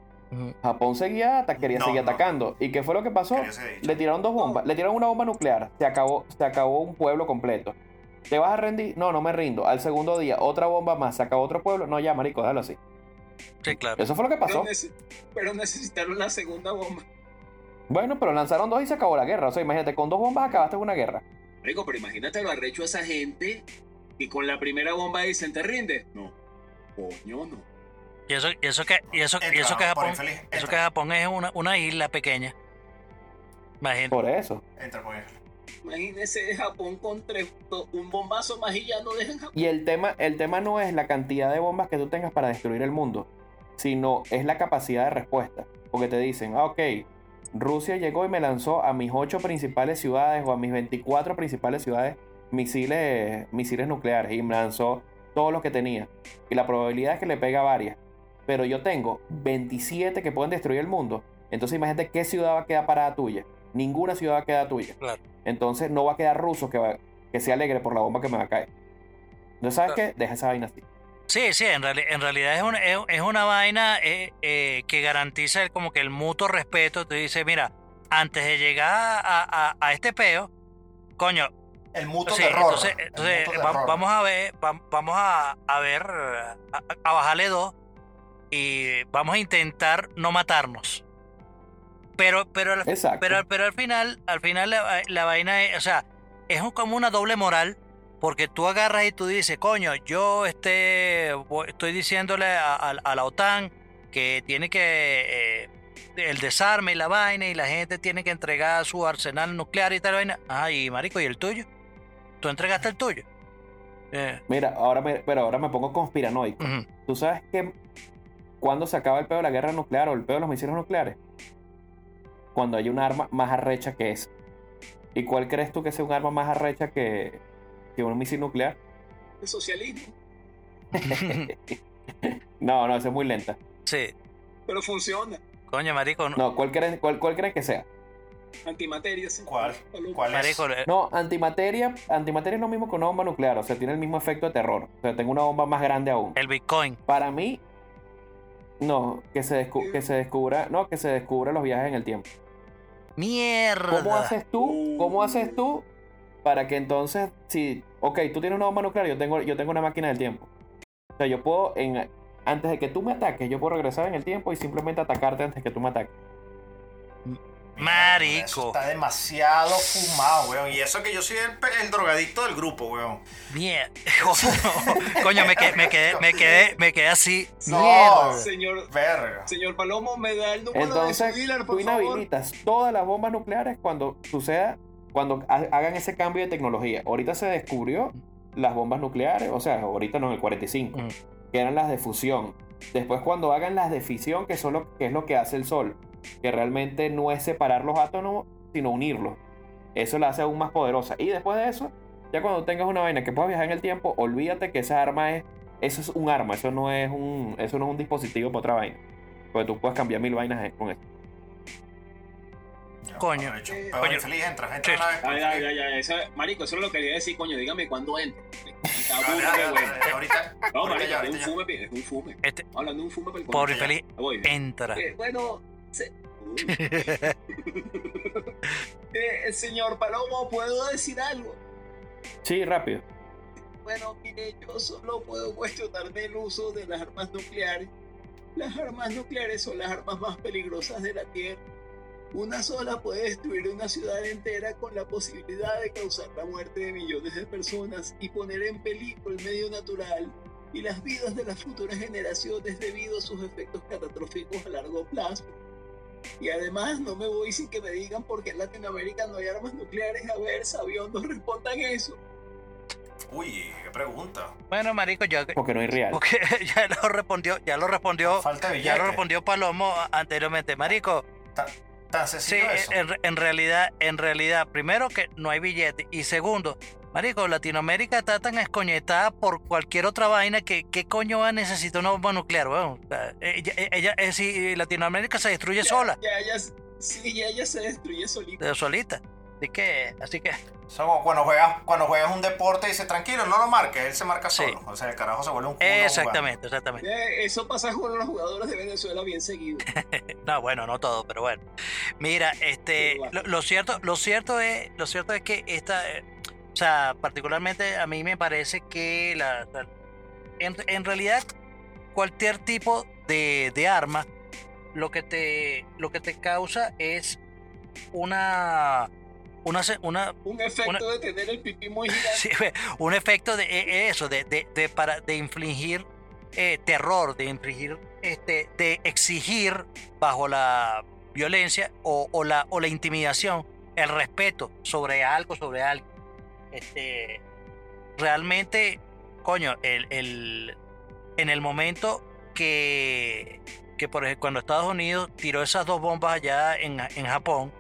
Japón seguía, quería No, seguir no. atacando. ¿Y qué fue lo que pasó? Le tiraron dos bombas. Le tiraron una bomba nuclear. Se acabó, se acabó un pueblo completo. ¿Te vas a rendir? No, no me rindo. Al segundo día, otra bomba más. Se acabó otro pueblo. No, ya, marico, déjalo así. Sí, claro. Eso fue lo que Pero, pasó. pero necesitaron la segunda bomba. Bueno, pero lanzaron dos y se acabó la guerra. O sea, imagínate, con dos bombas acabaste una guerra. Rico, pero imagínate lo arrecho a esa gente que con la primera bomba dicen, ¿te rinde? No. Coño, no. Y eso, y eso que, y eso, y eso que por Japón, infeliz, eso que Japón es una, una isla pequeña. Imagínate. Por eso. entra, pues. Imagínese Japón con tres, un bombazo más y ya no dejan Japón. Y el tema, el tema no es la cantidad de bombas que tú tengas para destruir el mundo, sino es la capacidad de respuesta. Porque te dicen, ah, ok, Rusia llegó y me lanzó a mis ocho principales ciudades o a mis 24 principales ciudades misiles, misiles nucleares y me lanzó todo lo que tenía. Y la probabilidad es que le pega varias. Pero yo tengo 27 que pueden destruir el mundo. Entonces imagínate qué ciudad va a quedar parada tuya. Ninguna ciudad va a quedar tuya. Claro. Entonces no va a quedar ruso que, va- que se alegre por la bomba que me va a caer. Entonces, ¿sabes qué? Deja esa vaina así. Sí, sí, en, reali- en realidad es una, es, es una vaina eh, eh, que garantiza el- como que el mutuo respeto. Tú dices, mira, antes de llegar a, a- a este peo, coño, El mutuo sí, terror. entonces, entonces, mutuo va- terror. vamos a ver, va- vamos a, a ver, a, a bajarle dos y vamos a intentar no matarnos. Pero, pero, al- pero, pero al final, al final la, la vaina es, o sea, es como una doble moral, porque tú agarras y tú dices, coño, yo este, estoy diciéndole a, a- a la OTAN que tiene que, eh, el desarme y la vaina, y la gente tiene que entregar su arsenal nuclear y tal vaina. Ay, marico, ¿y el tuyo? ¿Tú entregaste el tuyo? Eh, Mira, ahora me, pero ahora me pongo conspiranoico. ¿Tú sabes que cuando se acaba el pedo de la guerra nuclear o el pedo de los misiles nucleares? Cuando hay un arma más arrecha que esa. ¿Y cuál crees tú que sea un arma más arrecha que, que un misil nuclear? El socialismo. No, no, esa es muy lenta. Sí, Pero funciona. coño, marico, no- No, ¿cuál crees, cuál, cuál crees que sea? Antimateria. sí. ¿Cuál? ¿Cuál es? marico, No, antimateria, antimateria es lo mismo que una bomba nuclear, o sea, tiene el mismo efecto de terror. O sea, tengo una bomba más grande aún. el Bitcoin. Para mí, no, que se, que se descubra, no, que se descubra los viajes en el tiempo. Mierda. ¿Cómo haces tú? ¿Cómo haces tú para que entonces, si, ok, tú tienes una bomba nuclear, yo tengo, yo tengo una máquina del tiempo. O sea, yo puedo, en, antes de que tú me ataques, yo puedo regresar en el tiempo y simplemente atacarte antes de que tú me ataques. Eso Marico. está demasiado fumado, weón. Y eso que yo soy el, el drogadicto del grupo, weón. Mierda. Coño, me quedé, me quedé, me quedé, me quedé así. No. Mierda. Señor, Verga. señor Palomo, me da el número de Entonces, dealer, tú por favor. inhabilitas todas las bombas nucleares cuando suceda, cuando ha- hagan ese cambio de tecnología. Ahorita se descubrió las bombas nucleares, o sea, ahorita no en el 45, Mm. que eran las de fusión. Después cuando hagan las de fisión, que, son lo, que es lo que hace el Sol, que realmente no es separar los átomos, sino unirlos. Eso la hace aún más poderosa. Y después de eso, ya cuando tengas una vaina que puedas viajar en el tiempo, olvídate que esa arma es, eso es un arma, eso no es un, eso no es un dispositivo para otra vaina. Porque tú puedes cambiar mil vainas con eso. Coño. Eh, Pero coño. infeliz, entra, entra Sí. una vez. Ay, ay, ay, ay, esa- marico, eso es lo que quería decir, coño, dígame cuándo entro. Ahorita, No, marico, es un fume, es un fume. Este, hablando de un fume para el pobre bien. entra. Eh, bueno, Eh, el señor Palomo, ¿puedo decir algo? Sí, rápido. Bueno, mire, yo solo puedo cuestionarme el uso de las armas nucleares. Las armas nucleares son las armas más peligrosas de la Tierra. Una sola puede destruir una ciudad entera con la posibilidad de causar la muerte de millones de personas y poner en peligro el medio natural y las vidas de las futuras generaciones debido a sus efectos catastróficos a largo plazo. Y además no me voy sin que me digan por qué en Latinoamérica no hay armas nucleares. A ver, sabiondos, respondan eso. Uy, qué pregunta. Bueno, marico, ya, Porque no hay real. porque ya lo respondió, ya lo respondió, Falta ya lo respondió Palomo anteriormente. Marico, Tan, tan sí, eso. en, en realidad, en realidad, primero que no hay billete y segundo, marico, Latinoamérica está tan escoñetada por cualquier otra vaina que qué coño va a necesitar una bomba nuclear, weón. O sea, ella, ella, eh, si Latinoamérica se destruye sola, Ya, ya, sí, ya, ya se destruye solita. de solita. Así que, así que, como cuando juegas, cuando juegas un deporte y dices, tranquilo, no lo marques, él se marca Sí. solo. O sea, el carajo se vuelve un culo exactamente, exactamente. Eso pasa con los jugadores de Venezuela bien seguido. No, bueno, no todo, pero bueno. Mira, este, Sí, bueno. lo, lo cierto, lo cierto es, lo cierto es que esta, eh, o sea, particularmente a mí me parece que la, la- en, en realidad cualquier tipo de, de arma, lo que te, lo que te causa es una, una, una, Un efecto Una- de tener el pipí muy gigante. Sí, un efecto de eh, eso, de, de, de para, de infligir eh, terror, de infligir, este, de exigir bajo la violencia o, o la, o la intimidación el respeto sobre algo, sobre alguien. Este, realmente, coño, el, el- en el momento que, que por ejemplo, cuando Estados Unidos tiró esas dos bombas allá en, en Japón,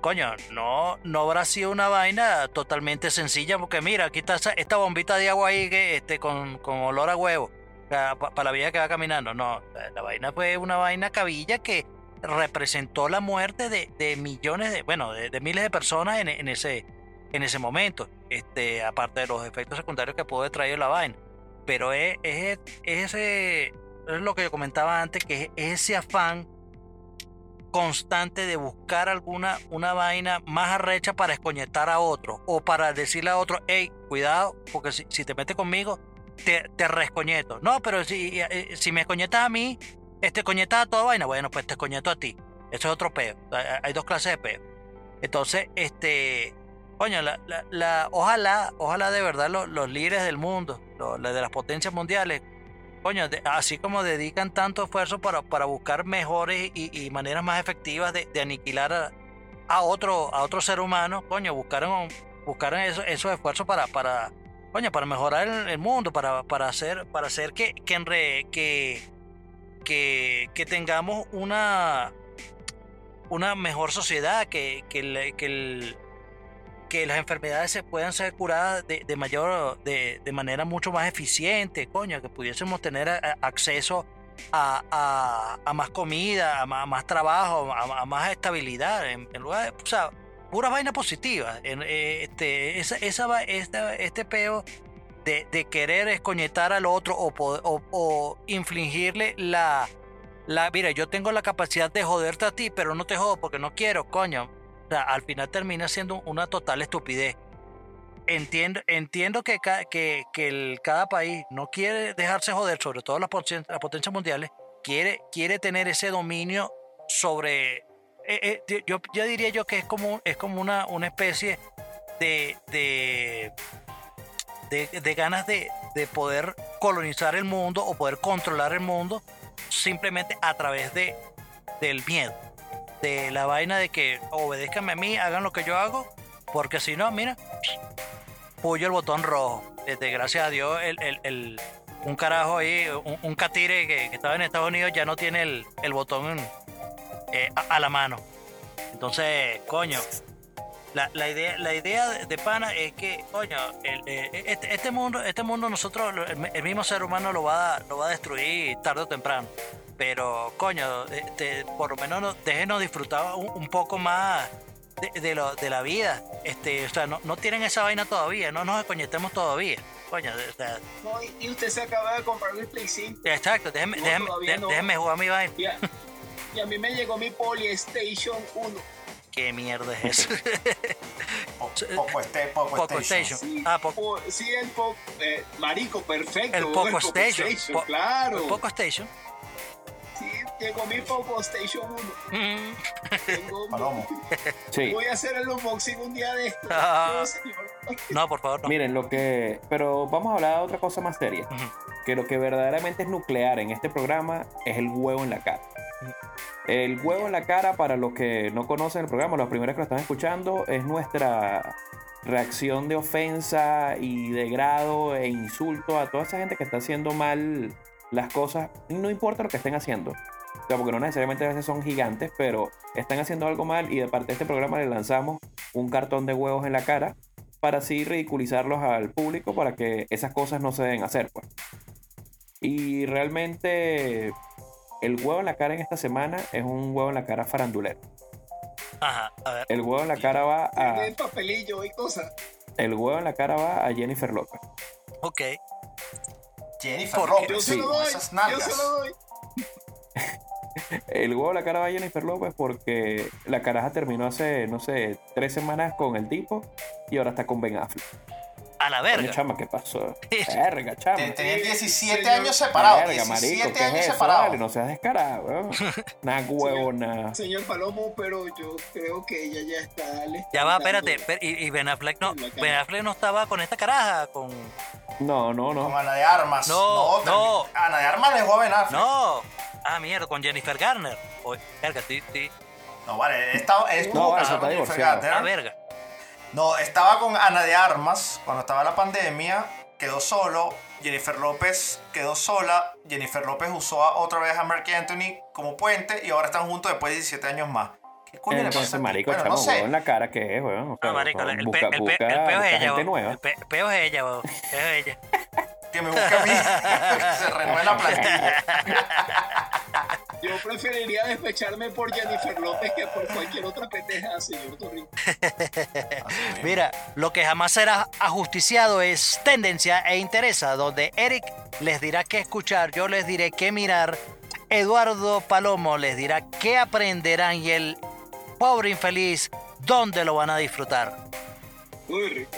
coño, no, no habrá sido una vaina totalmente sencilla, porque mira, aquí está esta bombita de agua ahí que, este, con, con olor a huevo, para la vida que va caminando. No, la, la vaina fue una vaina cabilla que representó la muerte de, de millones de, bueno, de, de miles de personas en, en ese, en ese momento, este, aparte de los efectos secundarios que puede traer la vaina. Pero es, es, es ese, es lo que yo comentaba antes, que es ese afán constante de buscar alguna una vaina más arrecha para escoñetar a otro o para decirle a otro, hey, cuidado, porque si, si te metes conmigo, te, te rescoñeto. No, pero si, eh, si me escoñetas a mí, este coñetas a toda vaina, bueno, pues te escoñeto a ti. Eso es otro peo. Hay, hay dos clases de peo. Entonces, este, coño, ojalá, ojalá de verdad los, los líderes del mundo, los, de las potencias mundiales, coño, así como dedican tanto esfuerzo para, para buscar mejores y, y maneras más efectivas de, de aniquilar a, a otro, a otro ser humano, coño, buscaron, buscaron eso- esos esfuerzos para, para, coño, para mejorar el, mundo, para, para hacer, para hacer que, que, en que, que, que tengamos una, una mejor sociedad, que, que, que el- que las enfermedades se puedan ser curadas de, de mayor de, de manera mucho más eficiente, coño, que pudiésemos tener acceso a, a- más comida, a más, trabajo, a, más estabilidad, en, en lugar de, o sea, pura vaina positiva. Eh, este, esa, esa, este peo de, de querer escoñetar al otro o, o- o infligirle la, la, mira, yo tengo la capacidad de joderte a ti, pero no te jodo porque no quiero, coño. O sea, al final termina siendo una total estupidez. Entiendo, entiendo que, ca- que, el- cada país no quiere dejarse joder, sobre todo las, potencias- las potencias mundiales, quiere, quiere tener ese dominio sobre... eh, eh, yo, yo diría yo que es como, es como una, una especie de, de, de, de ganas de, de poder colonizar el mundo o poder controlar el mundo simplemente a través de, del miedo de la vaina de que obedezcanme a mí, hagan lo que yo hago, porque si no, mira, puyo el botón rojo. Este, gracias a Dios, el, el- el- un carajo ahí, un, un catire que, que estaba en Estados Unidos ya no tiene el, el botón eh, a, la mano. Entonces, coño, la, la idea, la idea de, pana es que, coño, eh, este, este mundo, este mundo nosotros, el mismo ser humano lo va, a- lo va a destruir tarde o temprano. Pero, coño, este, por lo menos no- déjenos disfrutar un, un poco más de, de lo- de la vida. Este, o sea, no, no tienen esa vaina todavía, no nos descoñetemos todavía. Coño, o sea, No, y- usted se acaba de comprar el Play 5. exacto, déjenme, No, déjenme, todavía dé- no. déjenme jugar mi vaina. Y a, y a mí me llegó mi PlayStation 1. ¿Qué mierda es eso? Po- Poco, este, poco, Poco Station. Station. Sí, Ah, po- po- sí, el po- eh, marico, perfecto. El Poco Station. Po- claro. Poco Station. Llegó mi Poco Station 1. Mm. Tengo- Palomo. Sí. Voy a hacer el unboxing un día de esto. Ah. No, por favor, no. Miren, lo que. Pero vamos a hablar de otra cosa más seria. Que lo que verdaderamente es nuclear en este programa es el huevo en la cara. El huevo en la cara, para los que no conocen el programa, los primeros que lo están escuchando, es nuestra reacción de ofensa y de grado e insulto a toda esa gente que está haciendo mal las cosas, y no importa lo que estén haciendo. O sea, porque no necesariamente a veces son gigantes, pero están haciendo algo mal y de parte de este programa le lanzamos un cartón de huevos en la cara para así ridiculizarlos al público para que esas cosas no se deben hacer, pues. Y realmente el huevo en la cara en esta semana es un huevo en la cara farandulero. Ajá, a ver. El huevo en la cara va a Tiene papelillo y cosas. el huevo en la cara va a Jennifer López. Ok. Jennifer. Yo López, se sí, Yo nalgas. se lo doy. El huevo en la cara va a Jennifer López porque la caraja terminó hace, no sé, tres semanas con el tipo y ahora está con Ben Affleck. A la Coño, verga. chama, ¿qué pasó? Verga, chama. Te- Tenían 17 Señor. años separados. Verga, 17 marico, ¿qué años es eso? separados. Vale, no seas descarado, weón. Nah, huevo, nada. Señor Palomo, pero yo creo que ella ya está. le está Ya va, espérate. per- Y, y Ben Affleck no. Ben Affleck no estaba con esta caraja, con. No, no, Con no. Ana de Armas. No, no. Ana de Armas le joven Affleck. No. Ah, mierda, con Jennifer Garner. Oye, verga, sí, sí. No, vale, estaba, estuvo No, vale, con Jennifer divorciado. Garner. Ah, verga. No, estaba con Ana de Armas cuando estaba la pandemia, quedó solo, Jennifer López quedó sola, Jennifer López usó a- otra vez a Mark Anthony como puente y ahora están juntos después de 17 años más. ¿Qué coño le pasa? Entonces, a ti? marico, Bueno, chamo, no sé. huevo en la cara, ¿qué es, weón? O sea, Ah, marico, el, busca, pe- el, pe- busca- el peo busca es ella, nueva. El pe- peo es ella, bo. Es ella. Que me busque a mí. Se renueve la plantilla. Yo preferiría despecharme por Jennifer López que por cualquier otra pendeja, señor Torrico. Mira, lo que jamás será ajusticiado es tendencia e interesa, donde Eric les dirá qué escuchar, yo les diré qué mirar, Eduardo Palomo les dirá qué aprenderán y el pobre infeliz dónde lo van a disfrutar. Muy rico.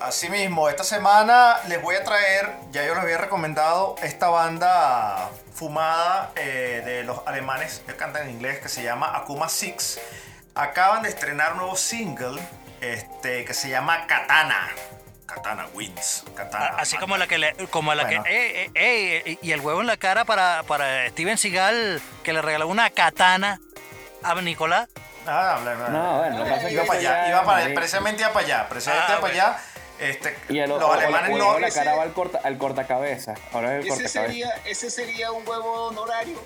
Asimismo, esta semana les voy a traer, ya yo les había recomendado, esta banda fumada eh, de los alemanes que cantan en inglés que se llama Akuma Six. Acaban de estrenar un nuevo single este, que se llama Katana. Katana Wins. Katana. Así como la que le, como la Bueno. que eh, eh, eh, y el huevo en la cara para, para Steven Seagal que le regaló una katana a Nicolás. Ah, bla, bla, bla. No, bueno, lo que pasa es que Iba para allá, iba es para, marico. precisamente iba para allá, precisamente Ah, para allá. Este, Y el, los o- o- alemanes o- no. o la ese- cara va al, corta, al cortacabezas. Ahora es el Ese sería, ese sería un huevo honorario.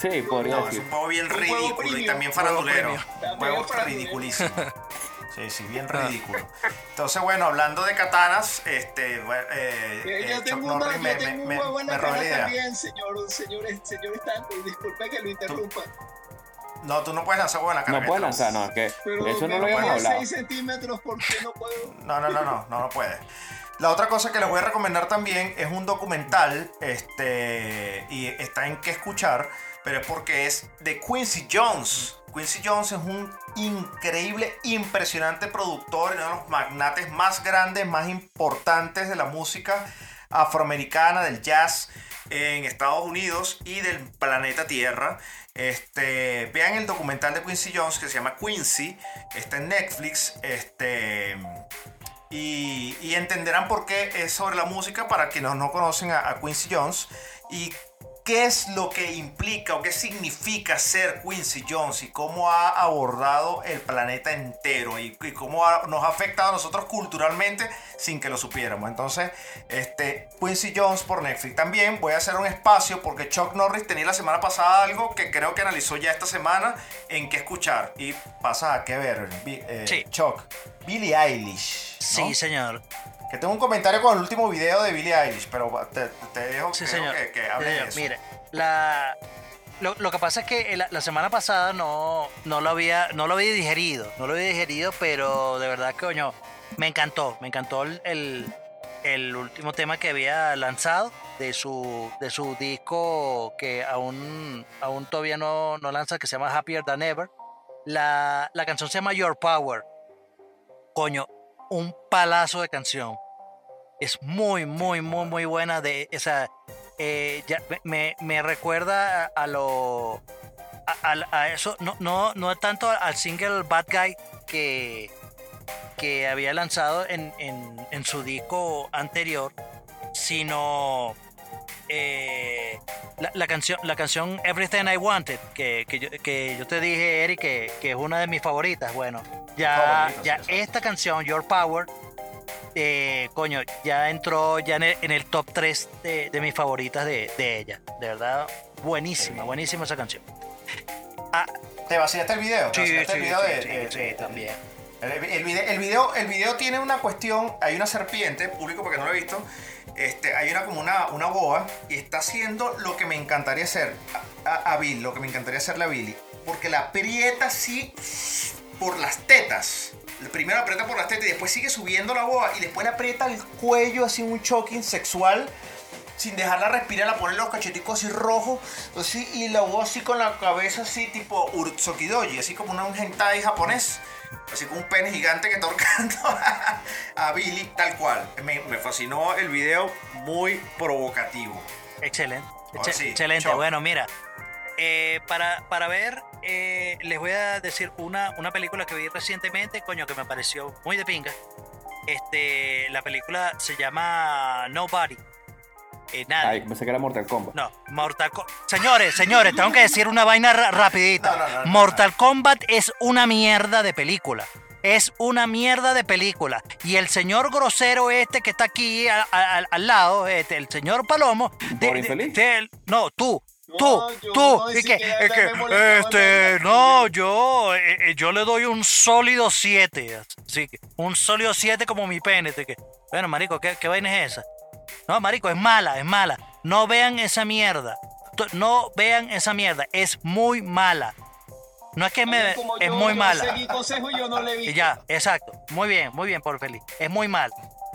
Sí, podría No, es decir. un juego bien ridículo y también farandulero. farandulero. ridiculísimo. Sí, sí, bien ridículo. Entonces, bueno, hablando de katanas, este, bueno, eh, Eh, eh, yo Chuck tengo, una, yo me, tengo me, un huevo en la cara también, señor, señores, señor Stanco. Disculpe que lo interrumpa. No, tú no puedes lanzar huevo en la cara. No puedes lanzar, no, es que Pero eso no lo habíamos hablado. 6 centímetros, ¿por qué no puedo? No, no, no, no, no, no puede. La otra cosa que les voy a recomendar también es un documental, este, y está en qué escuchar, pero es porque es de Quincy Jones. Quincy Jones es un increíble, impresionante productor, uno de los magnates más grandes, más importantes de la música afroamericana, del jazz en Estados Unidos y del planeta Tierra. Este, vean el documental de Quincy Jones que se llama Quincy, está en Netflix, este, y, entenderán por qué es sobre la música para quienes no conocen a, a Quincy Jones. Y qué es lo que implica o qué significa ser Quincy Jones y cómo ha abordado el planeta entero y, y cómo ha- nos ha afectado a nosotros culturalmente sin que lo supiéramos. Entonces, este Quincy Jones por Netflix. También voy a hacer un espacio porque Chuck Norris tenía la semana pasada algo que creo que analizó ya esta semana en qué escuchar y pasa a qué ver, eh, Sí. Chuck. Billie Eilish. ¿no? Sí, señor. Que tengo un comentario con el último video de Billie Eilish, pero te, te dejo, Sí, señor. que, que Sí, hable de señor. eso. Mire, la, lo, lo que pasa es que la, la semana pasada no, no, lo había, no lo había digerido. No lo había digerido, pero de verdad, coño, me encantó. Me encantó el, el, el último tema que había lanzado de su, de su disco que aún, aún todavía no, no lanza, que se llama Happier Than Ever. La, la canción se llama Your Power. Coño, un palazo de canción. Es muy, muy, muy, muy buena. De esa, eh, me- me, recuerda a, lo. A, eso, no, no, no tanto al single Bad Guy que, que había lanzado en, en- su disco anterior, sino eh, la, canción, la canción Everything I Wanted, que, que yo te dije, Eric, que, que es una de mis favoritas. Bueno, ya, ya sí, sí. esta canción, Your Power, eh, coño, ya entró ya en el, en el top 3 de, de mis favoritas de, de ella. De verdad, buenísima, buenísima esa canción. ¿Te vacilaste el video? ¿Te Sí, sí, vacilaste el sí, video de- sí, de- sí, de- también. El, el video, el, video, el video tiene una cuestión, hay una serpiente, público porque no lo he visto, este, hay una como una, una boa y está haciendo lo que me encantaría hacer a, a, a Bill, lo que me encantaría hacerle a Billy, porque la aprieta así por las tetas. Primero aprieta por las tetas y después sigue subiendo la boa y después le aprieta el cuello así un choking sexual sin dejarla respirar, la pone los cacheticos así rojos, así, y la boa así con la cabeza así tipo Urtsukidoji, así como una- un hentai japonés, así con un pene gigante que está ahorcando a, a Billy tal cual. Me, me fascinó el video, muy provocativo. Excelente. Sí, excelente. Bueno, mira. Eh, para, para ver, eh, les voy a decir una, una película que vi recientemente, coño, que me pareció muy de pinga. Este, la película se llama Nobody. Eh, nada. Ay, pensé que era Mortal Kombat. No, Mortal Kombat. Señores, señores, tengo que decir una vaina ra- rapidita. No, no, no, no, Mortal Kombat es una mierda de película. Es una mierda de película. Y el señor grosero este que está aquí a- a- al- al lado, este, el señor Palomo. de- ¿Por de- infeliz? de él- no, tú. Tú, tú, no, y que, es que, este, no, yo, eh, eh, yo le doy un sólido 7, así que, un sólido 7 como mi pene, que, bueno, marico, ¿qué, qué vaina es esa? No, marico, es mala, es mala. No vean esa mierda. No vean esa mierda. Es muy mala. No es que me... Como Es yo- muy yo mala. Seguí consejo y yo no le vi. Y ya, exacto. Muy bien, muy bien, por feliz. Es muy mal.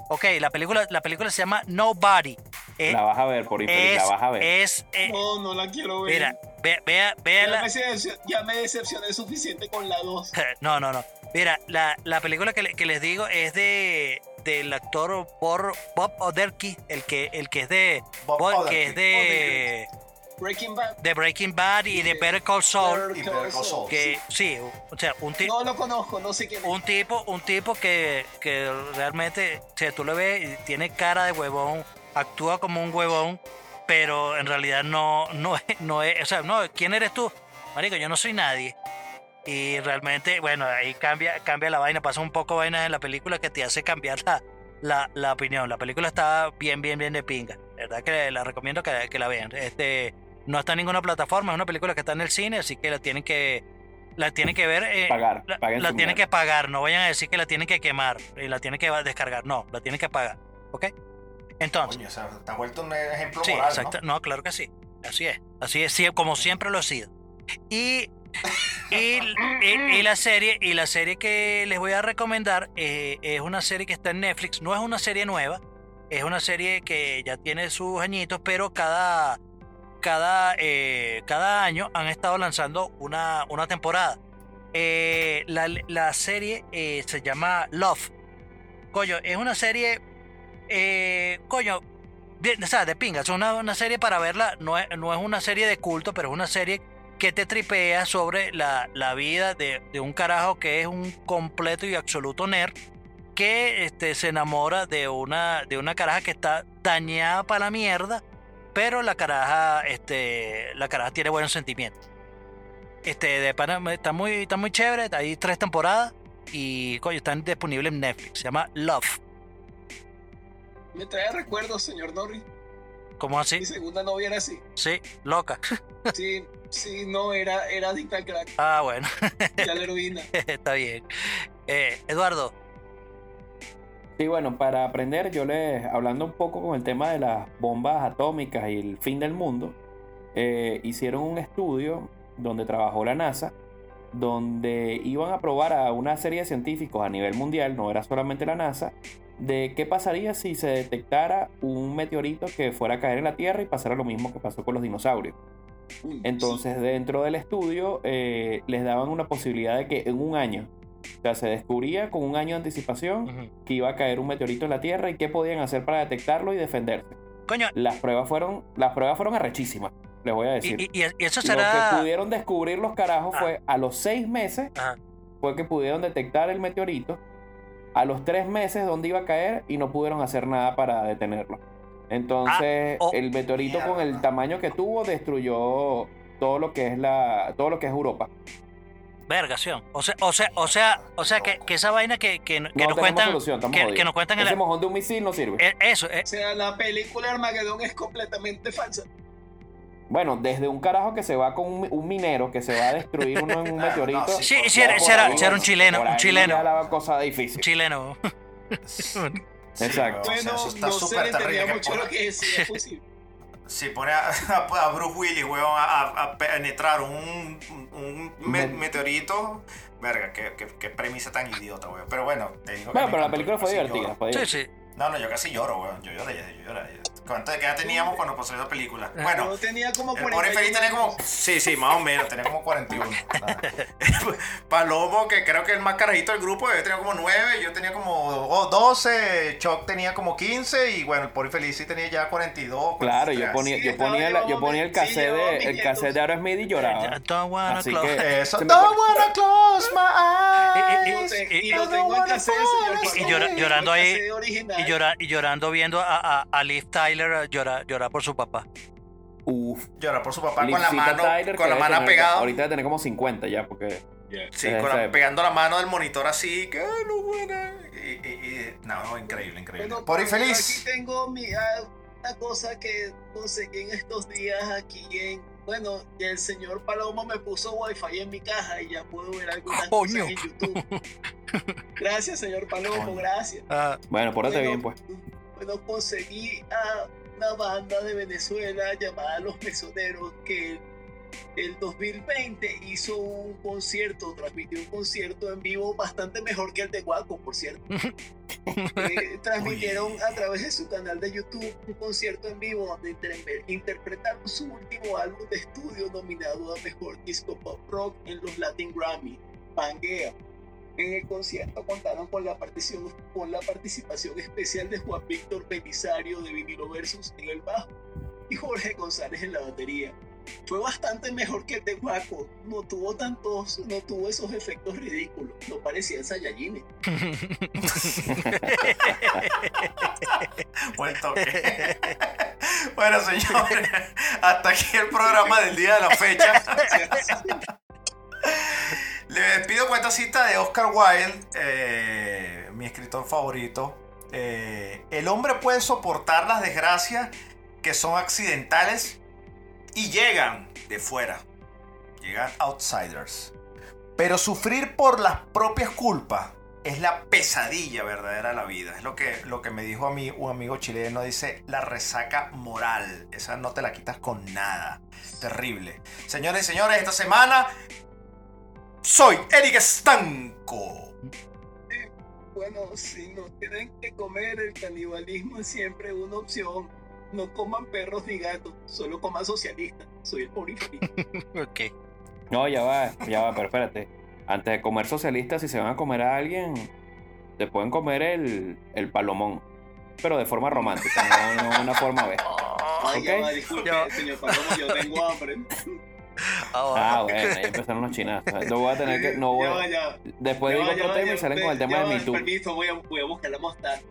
Ok, la película, la película se llama Nobody. Eh, La vas a ver, por infeliz, es, la vas a ver. es, eh, No, no la quiero ver. mira, ve- vea, ya, véala. me decepcioné, ya me decepcioné suficiente con la 2. No, no, no. Mira, la, la película que, le- que les digo es de del actor Bob, Bob Odenkirk, el que el que es de Bob Bob- que es de, Breaking Bad. de Breaking Bad y de Better Call Saul, Y Better Call Saul. que sí, o sea, un tipo No lo conozco, no sé quién es. un tipo, un tipo que, que realmente, o sea, tú lo ves y tiene cara de huevón, actúa como un huevón, pero en realidad no, no, es, no es, o sea, no, ¿quién eres tú? Marico, yo no soy nadie. Y realmente, bueno, ahí cambia, cambia la vaina, pasa un poco vainas en la película que te hace cambiar la, la, la opinión. La película está bien, bien, bien de pinga. De verdad que la recomiendo que, que la vean. Este, no está en ninguna plataforma, es una película que está en el cine, así que la tienen que, la tienen que ver. eh, Pagar, la, la tienen que pagar, no vayan a decir que la tienen que quemar y la tienen que descargar, no, la tienen que pagar, ¿ok? Entonces, Coño, o sea, te has vuelto un ejemplo sí, moral, exacto, ¿no? no, claro que sí, así es, así es, como siempre lo he sido. Y, y, y- y la serie, y la serie que les voy a recomendar eh, es una serie que está en Netflix, no es una serie nueva, es una serie que ya tiene sus añitos, pero cada, cada, eh, cada año han estado lanzando una, una temporada. Eh, la, la serie eh, se llama Love. Coño, es una serie. Eh, coño, de, o sea, de pinga. Es una, una serie para verla. No es, no es una serie de culto, pero es una serie que te tripea sobre la, la vida de, de un carajo que es un completo y absoluto nerd. Que este, se enamora de una, de una caraja que está dañada para la mierda. Pero la caraja, este, la caraja tiene buenos sentimientos. Este, de pana, está muy, está muy chévere. Hay tres temporadas. Y coño, están disponibles en Netflix. Se llama Love. Me trae recuerdos, señor Norris. ¿Cómo así? Mi segunda novia era así. Sí, loca. Sí, sí, no, era, era adicta al crack Ah, bueno, y a la heroína. está bien. Eh, Eduardo, Sí, bueno, para aprender, yo les, hablando un poco con el tema de las bombas atómicas y el fin del mundo, eh, hicieron un estudio donde trabajó la NASA, donde iban a probar a una serie de científicos a nivel mundial, no era solamente la NASA, de qué pasaría si se detectara un meteorito que fuera a caer en la Tierra y pasara lo mismo que pasó con los dinosaurios. Entonces, dentro del estudio, eh, les daban una posibilidad de que en un año, o sea, se descubría con un año de anticipación que iba a caer un meteorito en la Tierra y qué podían hacer para detectarlo y defenderse. coño, Las pruebas fueron, las pruebas fueron arrechísimas, les voy a y, decir. y- y eso Lo que será. pudieron descubrir los carajos Ah. fue a los seis meses Ajá. fue que pudieron detectar el meteorito. A los tres meses dónde iba a caer y no pudieron hacer nada para detenerlo. Entonces Ah, oh. el meteorito con el tamaño que tuvo destruyó todo lo que es la todo lo que es Europa. Vergación. O sea, o sea, o sea, o sea que, que esa vaina que, que, que No nos cuentan. solución, que, que nos cuentan en Ese la- mojón de un misil no sirve. eh, Eso, eh, O sea, la película Armagedón es completamente falsa. Bueno, desde un carajo que se va con un, un minero que se va a destruir uno en un meteorito. no, sí, Sí, sí, era, sí era- ahí, sí era un chileno, por un ahí chileno. ya la cosa difícil. chileno. Sí, Exacto. o sea, Bueno, eso está no se súper le terrible. mucho lo que decía, posible. Si pone a, a Bruce Willis, weón, a, a- a penetrar un, un me- Me- meteorito, verga, qué, qué- qué premisa tan idiota, weón. Pero bueno, te digo Bueno, pero la película fue divertida. fue Sí, divertida. sí. No, no, yo casi lloro, weón. Yo lloré, yo lloré. ¿Cuánto de qué edad teníamos cuando pasó esa película? Bueno, Yo tenía como el pobre Feliz tenía como. Sí, sí, más o menos, tenía como 41. Nada. Palomo, que creo que el más carajito del grupo, yo tenía como 9, yo tenía como oh, 12, Chuck tenía como 15, y bueno, el pobre Feliz sí tenía ya 42. Claro, yo 43. ponía, Sí, yo ponía, la- yo ponía el sí, cassette llevaba de, el cassette de Aerosmith y lloraba. I don't wanna Así close- que- Eso, don't wanna close my Y- y- eyes. y- Y y- lo tengo en cassette, señor. Y llorando ahí. Y, llora- y llorando viendo a, a, a Liv Tyler eh, llorar llorar por su papá. Uf. Llora por su papá con la mano, Tyler, con la mano tener- pegada. Ahorita debe tener como 50 ya, porque. Sí, Desde con la- pegando la mano del monitor así, que "Ay, no buena. Y, y- y- no, no, increíble, increíble. Bueno, por ahí pero feliz. Aquí tengo mi, ah, una cosa que conseguí en estos días aquí en. Bueno, que el señor Palomo me puso wifi en mi caja y ya puedo ver algunas Coño. cosas en YouTube. Gracias, señor Palomo, gracias. Ah, Bueno, pórtate Bueno, bien, pues. Bueno, conseguí a una banda de Venezuela llamada Los Mesoneros que el 2020 hizo un concierto, transmitió un concierto en vivo bastante mejor que el de Guaco, por cierto. Eh, transmitieron a través de su canal de YouTube un concierto en vivo donde inter- interpretaron su último álbum de estudio nominado a Mejor Disco Pop Rock en los Latin Grammy, Pangea. En el concierto contaron con la, partición, con la participación especial de Juan Víctor Belisario de Vinilo Versus en el bajo y Jorge González en la batería. Fue bastante mejor que el de Guaco, no tuvo tantos, no tuvo esos efectos ridículos, no parecían Saiyajines. Buen toque. bueno, señores, hasta aquí el programa del día de la fecha. Le despido con esta cita de Oscar Wilde, eh, mi escritor favorito. Eh, el hombre puede soportar las desgracias que son accidentales y llegan de fuera. Llegan outsiders. Pero sufrir por las propias culpas es la pesadilla verdadera de la vida. Es lo que, lo que me dijo a mí un amigo chileno. Dice, la resaca moral. Esa no te la quitas con nada. Terrible. Señores y señores, esta semana soy Eric Estanco. Bueno, si no tienen que comer, el canibalismo es siempre una opción. No coman perros ni gatos, solo coman socialistas. Soy el poriférico. ok. No, ya va, ya va, pero espérate. Antes de comer socialistas, si se van a comer a alguien, se pueden comer el, el palomón. Pero de forma romántica, no, una forma B. Ay, ya Ok. va, disculpe, Ya. señor Palomo, yo tengo hambre. Ah, bueno, ahí empezaron los chinazos. No voy a tener que. No voy, Ya va, ya. después Ya digo otro va, tema ya y salen con el tema ya de Me Too. Permiso, voy a, voy a buscar la mostaza.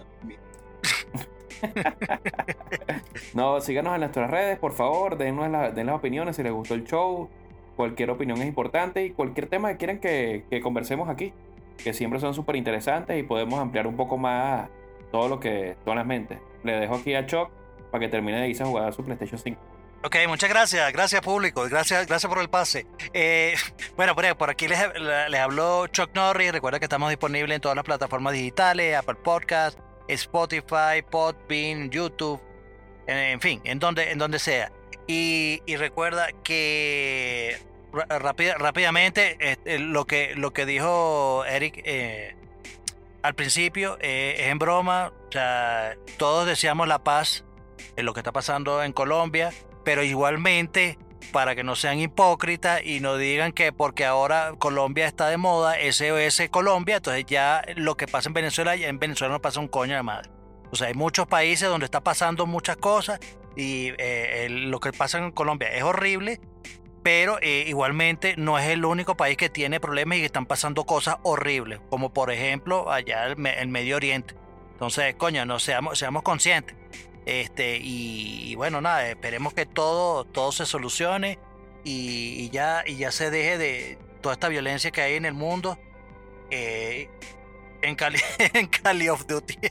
No, síganos en nuestras redes, por favor. Denos la- den las opiniones si les gustó el show. Cualquier opinión es importante y cualquier tema que quieran que, conversemos aquí, que siempre son súper interesantes y podemos ampliar un poco más todo lo que son las mentes. Le dejo aquí a Chuck para que termine de irse a jugar a su PlayStation 5. Ok, muchas gracias, gracias público, gracias, gracias por el pase. Eh, bueno, por, por aquí les, les habló Chuck Norris, recuerda que estamos disponibles en todas las plataformas digitales, Apple Podcast, Spotify, Podbean, YouTube, en, fin, en donde, en donde sea. Y, recuerda que rápidamente este, lo, que, lo que dijo Eric eh, al principio eh, es en broma, o sea, todos deseamos la paz en lo que está pasando en Colombia, pero igualmente para que no sean hipócritas y no digan que porque ahora Colombia está de moda, SOS Colombia, entonces ya lo que pasa en Venezuela, ya en Venezuela no pasa un coño de madre. O sea, hay muchos países donde está pasando muchas cosas y eh, lo que pasa en Colombia es horrible, pero eh, igualmente no es el único país que tiene problemas y que están pasando cosas horribles, como por ejemplo allá el, el Medio Oriente. Entonces, coño, no seamos, seamos conscientes. Este, y, y bueno, nada, esperemos que todo, todo se solucione y, y ya, y ya se deje de, toda esta violencia que hay en el mundo eh, en, Cali, en of Duty.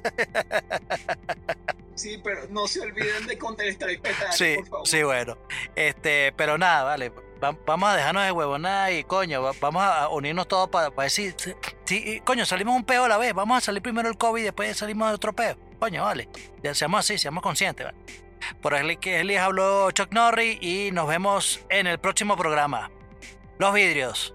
Sí, pero no se olviden de Counter Strike Petare, Sí, por favor. sí, bueno. Este, pero nada, vale. va- vamos a dejarnos de huevonada y coño, va- vamos a unirnos todos para decir, sí, sí, coño, salimos un peo a la vez. Vamos a salir primero el COVID y después salimos de otro peo. Coño, vale. Ya seamos así, seamos conscientes, vale. Por aquí que les habló Chuck Norris y nos vemos en el próximo programa. Los vidrios.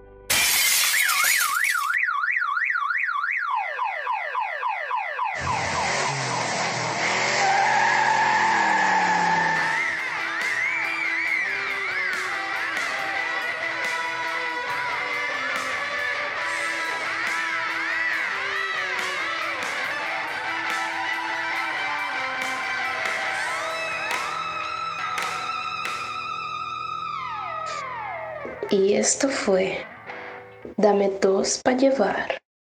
Y esto fue Dame dos para llevar.